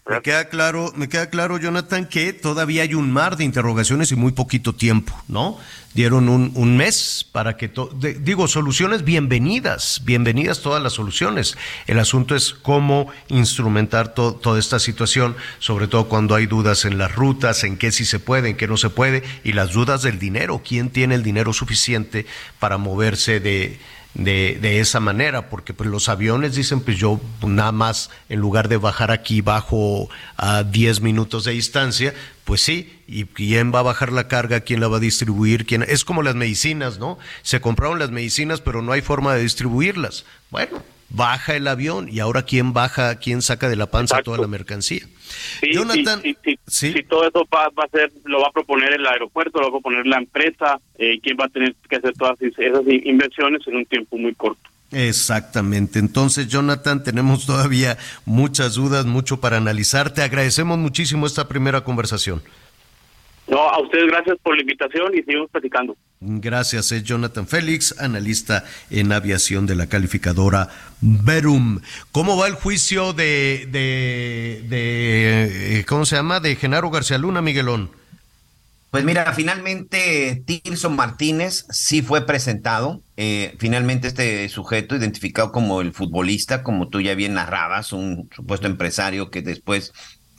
S2: me queda claro, me queda claro, Jonathan, que todavía hay un mar de interrogaciones y muy poquito tiempo, ¿no? Dieron un, un mes para que, digo, soluciones bienvenidas, bienvenidas todas las soluciones. El asunto es cómo instrumentar toda esta situación, sobre todo cuando hay dudas en las rutas, en qué sí se puede, en qué no se puede, y las dudas del dinero, quién tiene el dinero suficiente para moverse de, de, de, esa manera, porque pues los aviones dicen, pues yo nada más en lugar de bajar aquí bajo a 10 minutos de distancia, pues sí, ¿y quién va a bajar la carga? ¿Quién la va a distribuir? ¿Quién? Es como las medicinas, ¿no? Se compraron las medicinas, pero no hay forma de distribuirlas. Bueno, baja el avión y ahora quién baja, quién saca de la panza toda la mercancía.
S15: Sí, Jonathan, sí, todo eso va, a ser, lo va a proponer el aeropuerto, lo va a proponer la empresa, eh, quién va a tener que hacer todas esas inversiones en un tiempo muy corto.
S2: Exactamente. Entonces, Jonathan, tenemos todavía muchas dudas, mucho para analizar. Te agradecemos muchísimo esta primera conversación.
S15: No, a ustedes gracias por la invitación y seguimos platicando.
S2: Gracias, es Jonathan Félix, analista en aviación de la calificadora Verum. ¿Cómo va el juicio de, de, de eh, ¿cómo se llama? De Genaro García Luna, Miguelón.
S5: Pues mira, finalmente Tirso Martínez sí fue presentado. Eh, finalmente este sujeto, identificado como el futbolista, como tú ya bien narrabas, un supuesto empresario que después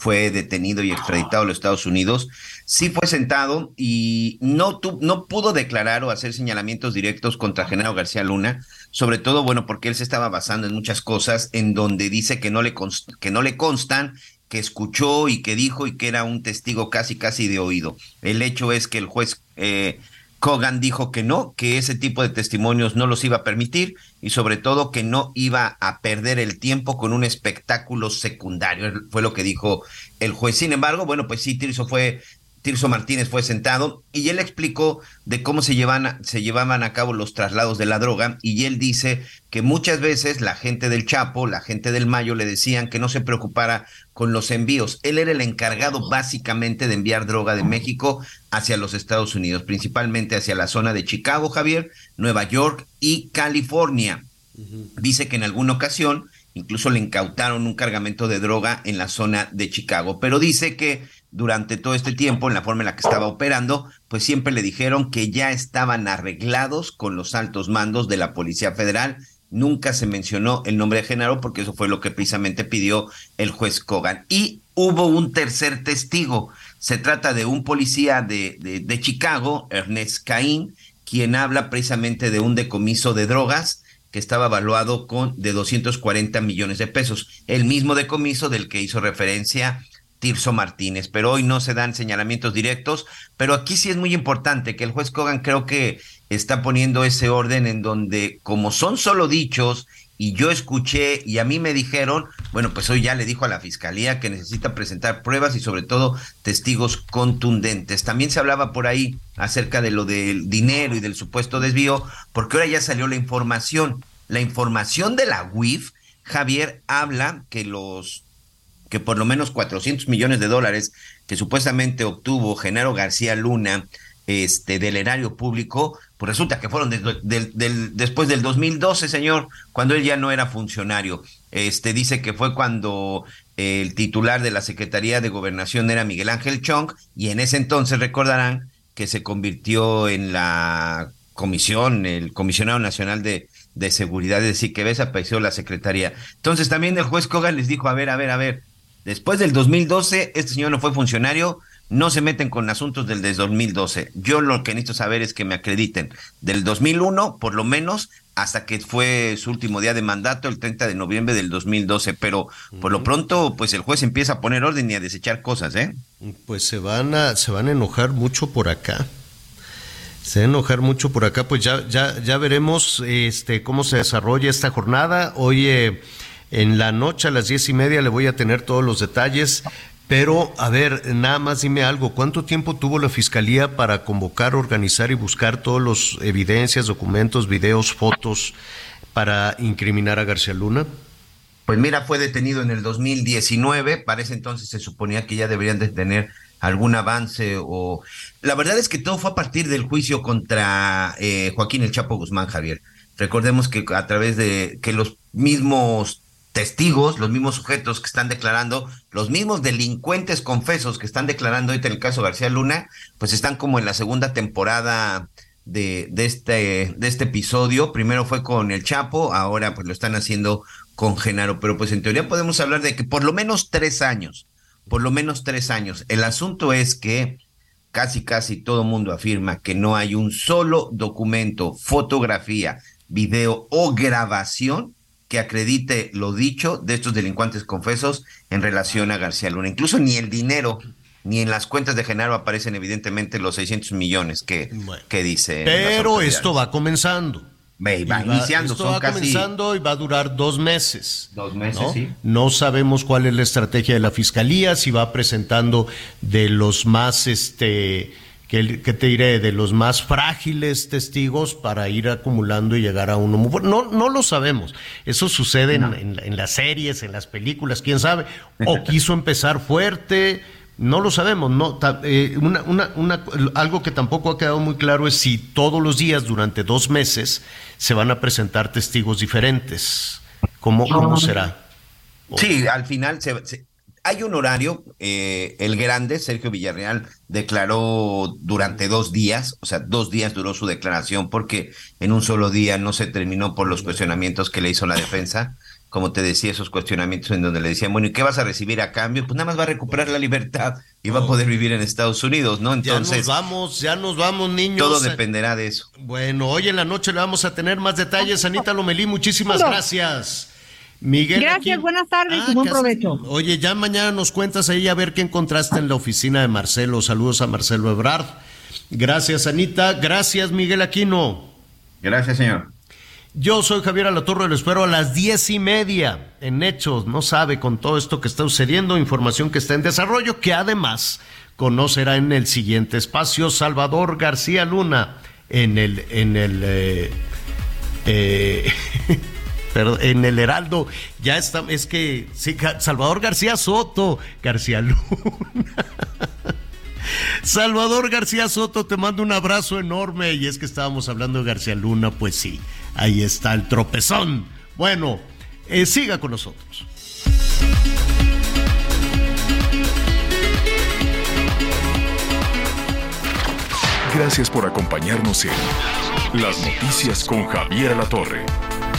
S5: fue detenido y extraditado a los Estados Unidos, sí fue sentado y no, no pudo declarar o hacer señalamientos directos contra Genaro García Luna, sobre todo, bueno, porque él se estaba basando en muchas cosas en donde dice que no le, que no le constan, que escuchó y que dijo y que era un testigo casi, casi de oído. El hecho es que el juez eh, Kogan dijo que no, que ese tipo de testimonios no los iba a permitir y sobre todo que no iba a perder el tiempo con un espectáculo secundario, fue lo que dijo el juez. Sin embargo, bueno, pues sí, Tirso fue Tirso Martínez fue sentado y él explicó de cómo se, llevan, se llevaban a cabo los traslados de la droga y él dice que muchas veces la gente del Chapo, la gente del Mayo le decían que no se preocupara con los envíos. Él era el encargado básicamente de enviar droga de México hacia los Estados Unidos, principalmente hacia la zona de Chicago, Javier, Nueva York y California. Dice que en alguna ocasión incluso le incautaron un cargamento de droga en la zona de Chicago, pero dice que durante todo este tiempo, en la forma en la que estaba operando, pues siempre le dijeron que ya estaban arreglados con los altos mandos de la Policía Federal. Nunca se mencionó el nombre de Genaro porque eso fue lo que precisamente pidió el juez Kogan. Y hubo un tercer testigo. Se trata de un policía de, de, Chicago, Ernest Caín, quien habla precisamente de un decomiso de drogas que estaba evaluado con de 240 millones de pesos, el mismo decomiso del que hizo referencia Tirso Martínez, pero hoy no se dan señalamientos directos, pero aquí sí es muy importante que el juez Kogan creo que está poniendo ese orden en donde como son solo dichos y yo escuché y a mí me dijeron, bueno, pues hoy ya le dijo a la fiscalía que necesita presentar pruebas y sobre todo testigos contundentes. También se hablaba por ahí acerca de lo del dinero y del supuesto desvío, porque ahora ya salió la información. La información de la UIF, Javier, habla que los que por lo menos 400 millones de dólares que supuestamente obtuvo Genaro García Luna este, del erario público, pues resulta que fueron después del 2012, señor, cuando él ya no era funcionario. Este, dice que fue cuando el titular de la Secretaría de Gobernación era Miguel Ángel Chong, y en ese entonces recordarán que se convirtió en la comisión, el comisionado nacional de, de seguridad, es decir, que desapareció la secretaría. Entonces también el juez Kogan les dijo, a ver, a ver, a ver, Después del 2012, este señor no fue funcionario, no se meten con asuntos del 2012. Yo lo que necesito saber es que me acrediten del 2001, por lo menos, hasta que fue su último día de mandato, el 30 de noviembre del 2012. Pero por lo pronto, pues el juez empieza a poner orden y a desechar cosas, ¿eh?
S2: Pues se van a, se van a enojar mucho por acá. Se van a enojar mucho por acá, pues ya, ya, ya veremos este, cómo se desarrolla esta jornada. Hoy en la noche a las diez y media le voy a tener todos los detalles. Pero, a ver, nada más dime algo. ¿Cuánto tiempo tuvo la Fiscalía para convocar, organizar y buscar todas las evidencias, documentos, videos, fotos para incriminar a García Luna?
S5: Pues mira, fue detenido en el 2019, para ese entonces se suponía que ya deberían de tener algún avance o... La verdad es que todo fue a partir del juicio contra eh, Joaquín El Chapo Guzmán, Javier. Recordemos que a través de que los mismos testigos, los mismos sujetos que están declarando, los mismos delincuentes confesos que están declarando ahorita en el caso García Luna, pues están como en la segunda temporada de, de, este, de este episodio. Primero fue con el Chapo, ahora pues lo están haciendo con Genaro, pero pues en teoría podemos hablar de que por lo menos tres años, por lo menos tres años. El asunto es que casi, casi todo mundo afirma que no hay un solo documento, fotografía, video o grabación que acredite lo dicho de estos delincuentes confesos en relación a García Luna. Incluso ni el dinero ni en las cuentas de Genaro aparecen evidentemente los 600 millones que, que dice.
S2: Pero esto va comenzando.
S5: Va, iniciando,
S2: esto va comenzando y va a durar dos meses.
S5: Dos meses,
S2: ¿no?
S5: sí.
S2: No sabemos cuál es la estrategia de la fiscalía, si va presentando de los más, este, que, te diré, de los más frágiles testigos para ir acumulando y llegar a uno muy. No, no lo sabemos. Eso sucede en, en, en las series, en las películas, quién sabe. O quiso empezar fuerte no lo sabemos, no. Eh, una, una, una, algo que tampoco ha quedado muy claro es si todos los días durante dos meses se van a presentar testigos diferentes. ¿Cómo, cómo será?
S5: Sí, al final se, se, hay un horario. Eh, el grande, Sergio Villarreal, declaró durante dos días, o sea, dos días duró su declaración porque en un solo día no se terminó por los cuestionamientos que le hizo la defensa como te decía, esos cuestionamientos en donde le decían, bueno, ¿y qué vas a recibir a cambio? Pues nada más va a recuperar la libertad y va a poder vivir en Estados Unidos, ¿no? Entonces.
S2: Ya nos vamos, ya nos vamos, niños.
S5: Todo dependerá de eso.
S2: Bueno, hoy en la noche le vamos a tener más detalles. Anita Lomelí, muchísimas gracias. Miguel.
S7: Gracias, aquí... buenas tardes ah, y buen provecho.
S2: Oye, ya mañana nos cuentas ahí a ver qué encontraste en la oficina de Marcelo. Saludos a Marcelo Ebrard. Gracias, Anita. Gracias, Miguel Aquino.
S5: Gracias, señor.
S2: Yo soy Javier Alatorre, lo espero a las diez y media en Hechos. No sabe con todo esto que está sucediendo, información que está en desarrollo, que además conocerá en el siguiente espacio Salvador García Luna en el en el eh, eh, en el Heraldo. Ya está, es que sí, Salvador García Soto, García Luna. Salvador García Soto, te mando un abrazo enorme. Y es que estábamos hablando de García Luna, pues sí, ahí está el tropezón. Bueno, eh, siga con nosotros.
S3: Gracias por acompañarnos en Las Noticias con Javier Alatorre.